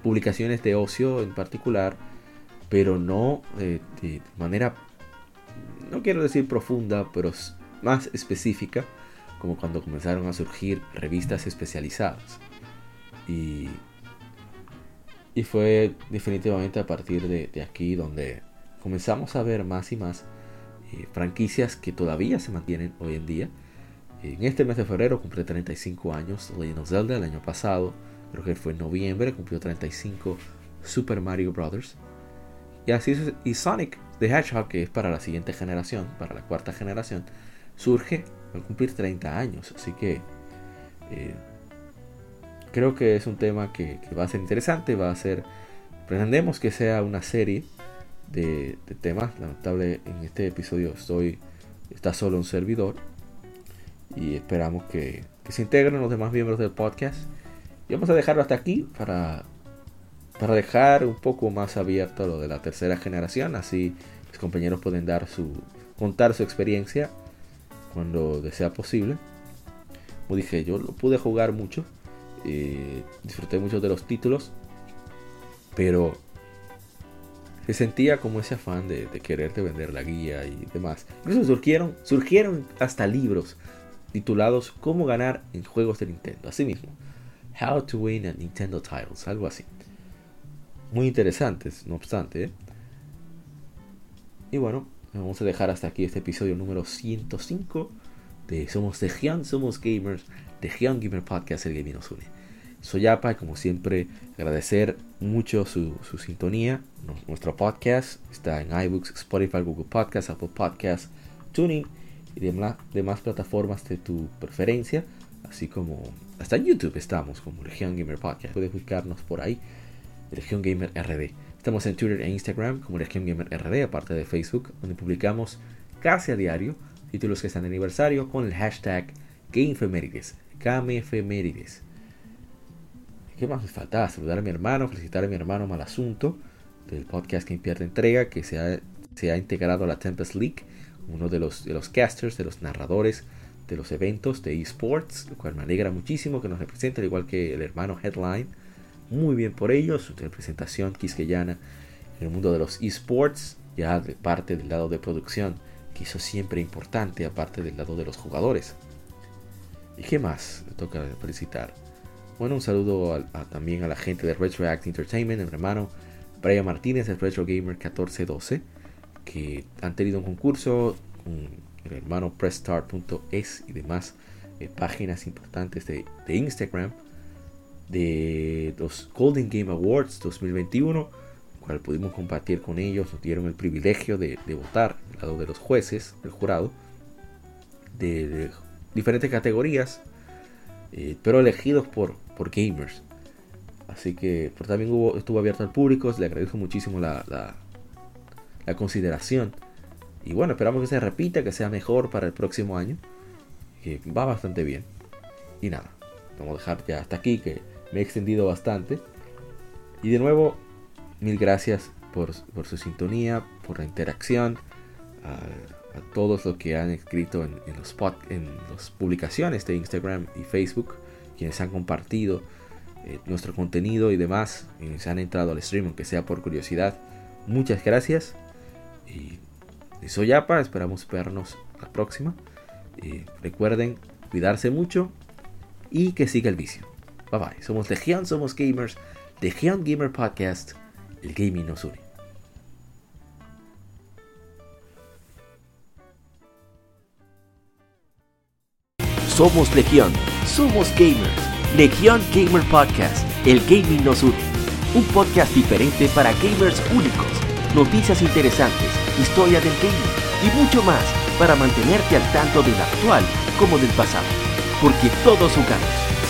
publicaciones de ocio en particular, pero no eh, de manera, no quiero decir profunda, pero más específica, como cuando comenzaron a surgir revistas especializadas. Y, y fue definitivamente a partir de, aquí donde comenzamos a ver más y más eh, franquicias que todavía se mantienen hoy en día. En este mes de febrero cumple 35 años Legend of Zelda, el año pasado, creo que fue en noviembre, cumplió 35 Super Mario Bros. Y así y Sonic the Hedgehog, que es para la siguiente generación, para la cuarta generación, surge al cumplir 30 años. Así que eh, creo que es un tema que, va a ser interesante, va a ser, pretendemos que sea una serie de, temas. Lamentable en este episodio estoy, está solo un servidor y esperamos que, que se integren los demás miembros del podcast. Y vamos a dejarlo hasta aquí para para dejar un poco más abierto lo de la tercera generación, así mis compañeros pueden dar su, contar su experiencia cuando sea posible. Como dije, yo lo pude jugar mucho, eh, disfruté mucho de los títulos, pero se sentía como ese afán de, quererte vender la guía y demás. Incluso surgieron, surgieron hasta libros titulados Cómo ganar en juegos de Nintendo. Así mismo, How to Win at Nintendo Titles, algo así. Muy interesantes, no obstante. ¿eh? Y bueno, vamos a dejar hasta aquí este episodio número 105 de Somos Legion, Somos Gamers, Legion Gamer Podcast, el gaming nos une. Soy Apa y como siempre agradecer mucho su, su sintonía. Nuestro podcast está en iBooks, Spotify, Google Podcasts, Apple Podcasts, Tuning y demás, demás plataformas de tu preferencia, así como hasta en YouTube estamos como Legion Gamer Podcast. Puedes buscarnos por ahí, Legion Gamer RD. Estamos en Twitter e Instagram como RD, aparte de Facebook, donde publicamos casi a diario títulos que están de aniversario con el hashtag GameFemérides, GameFemérides. ¿Qué más me faltaba? Saludar a mi hermano, felicitar a mi hermano Malasunto del podcast que pierde entrega, que se ha, se ha integrado a la Tempest League, uno de los, de los casters, de los narradores de los eventos de esports, lo cual me alegra muchísimo que nos represente, al igual que el hermano Headline. Muy bien por ellos, su representación quisqueyana en el mundo de los esports, ya de parte del lado de producción, que hizo siempre importante, aparte del lado de los jugadores. ¿Y qué más le toca felicitar? Bueno, un saludo también a la gente de Retroact Entertainment, el hermano Brian Martínez de Retro Gamer 1412, que han tenido un concurso con el hermano pressstart.es y demás eh, páginas importantes de, Instagram de los Golden Game Awards 2021, cual pudimos compartir con ellos, nos dieron el privilegio de, votar al lado de los jueces, del jurado, de, diferentes categorías, eh, pero elegidos por, por gamers. Así que por también estuvo abierto al público, le agradezco muchísimo la, la, consideración. Y bueno, esperamos que se repita, que sea mejor para el próximo año. Que va bastante bien. Y nada, vamos a dejar ya hasta aquí, que me he extendido bastante. Y de nuevo, mil gracias por, su sintonía, por la interacción, a, todos los que han escrito en, los en las publicaciones de Instagram y Facebook, quienes han compartido eh, nuestro contenido y demás, y se han entrado al stream, aunque sea por curiosidad. Muchas gracias. Y, soy Apa, esperamos vernos la próxima. Y recuerden cuidarse mucho y que siga el vicio. Bye bye. Somos Legion, somos gamers. Legion Gamer Podcast. El gaming nos une. Somos Legión, somos gamers. Legion Gamer Podcast, el gaming nos une. Un podcast diferente para gamers únicos, noticias interesantes, historia del gaming y mucho más para mantenerte al tanto del actual como del pasado. Porque todos jugamos,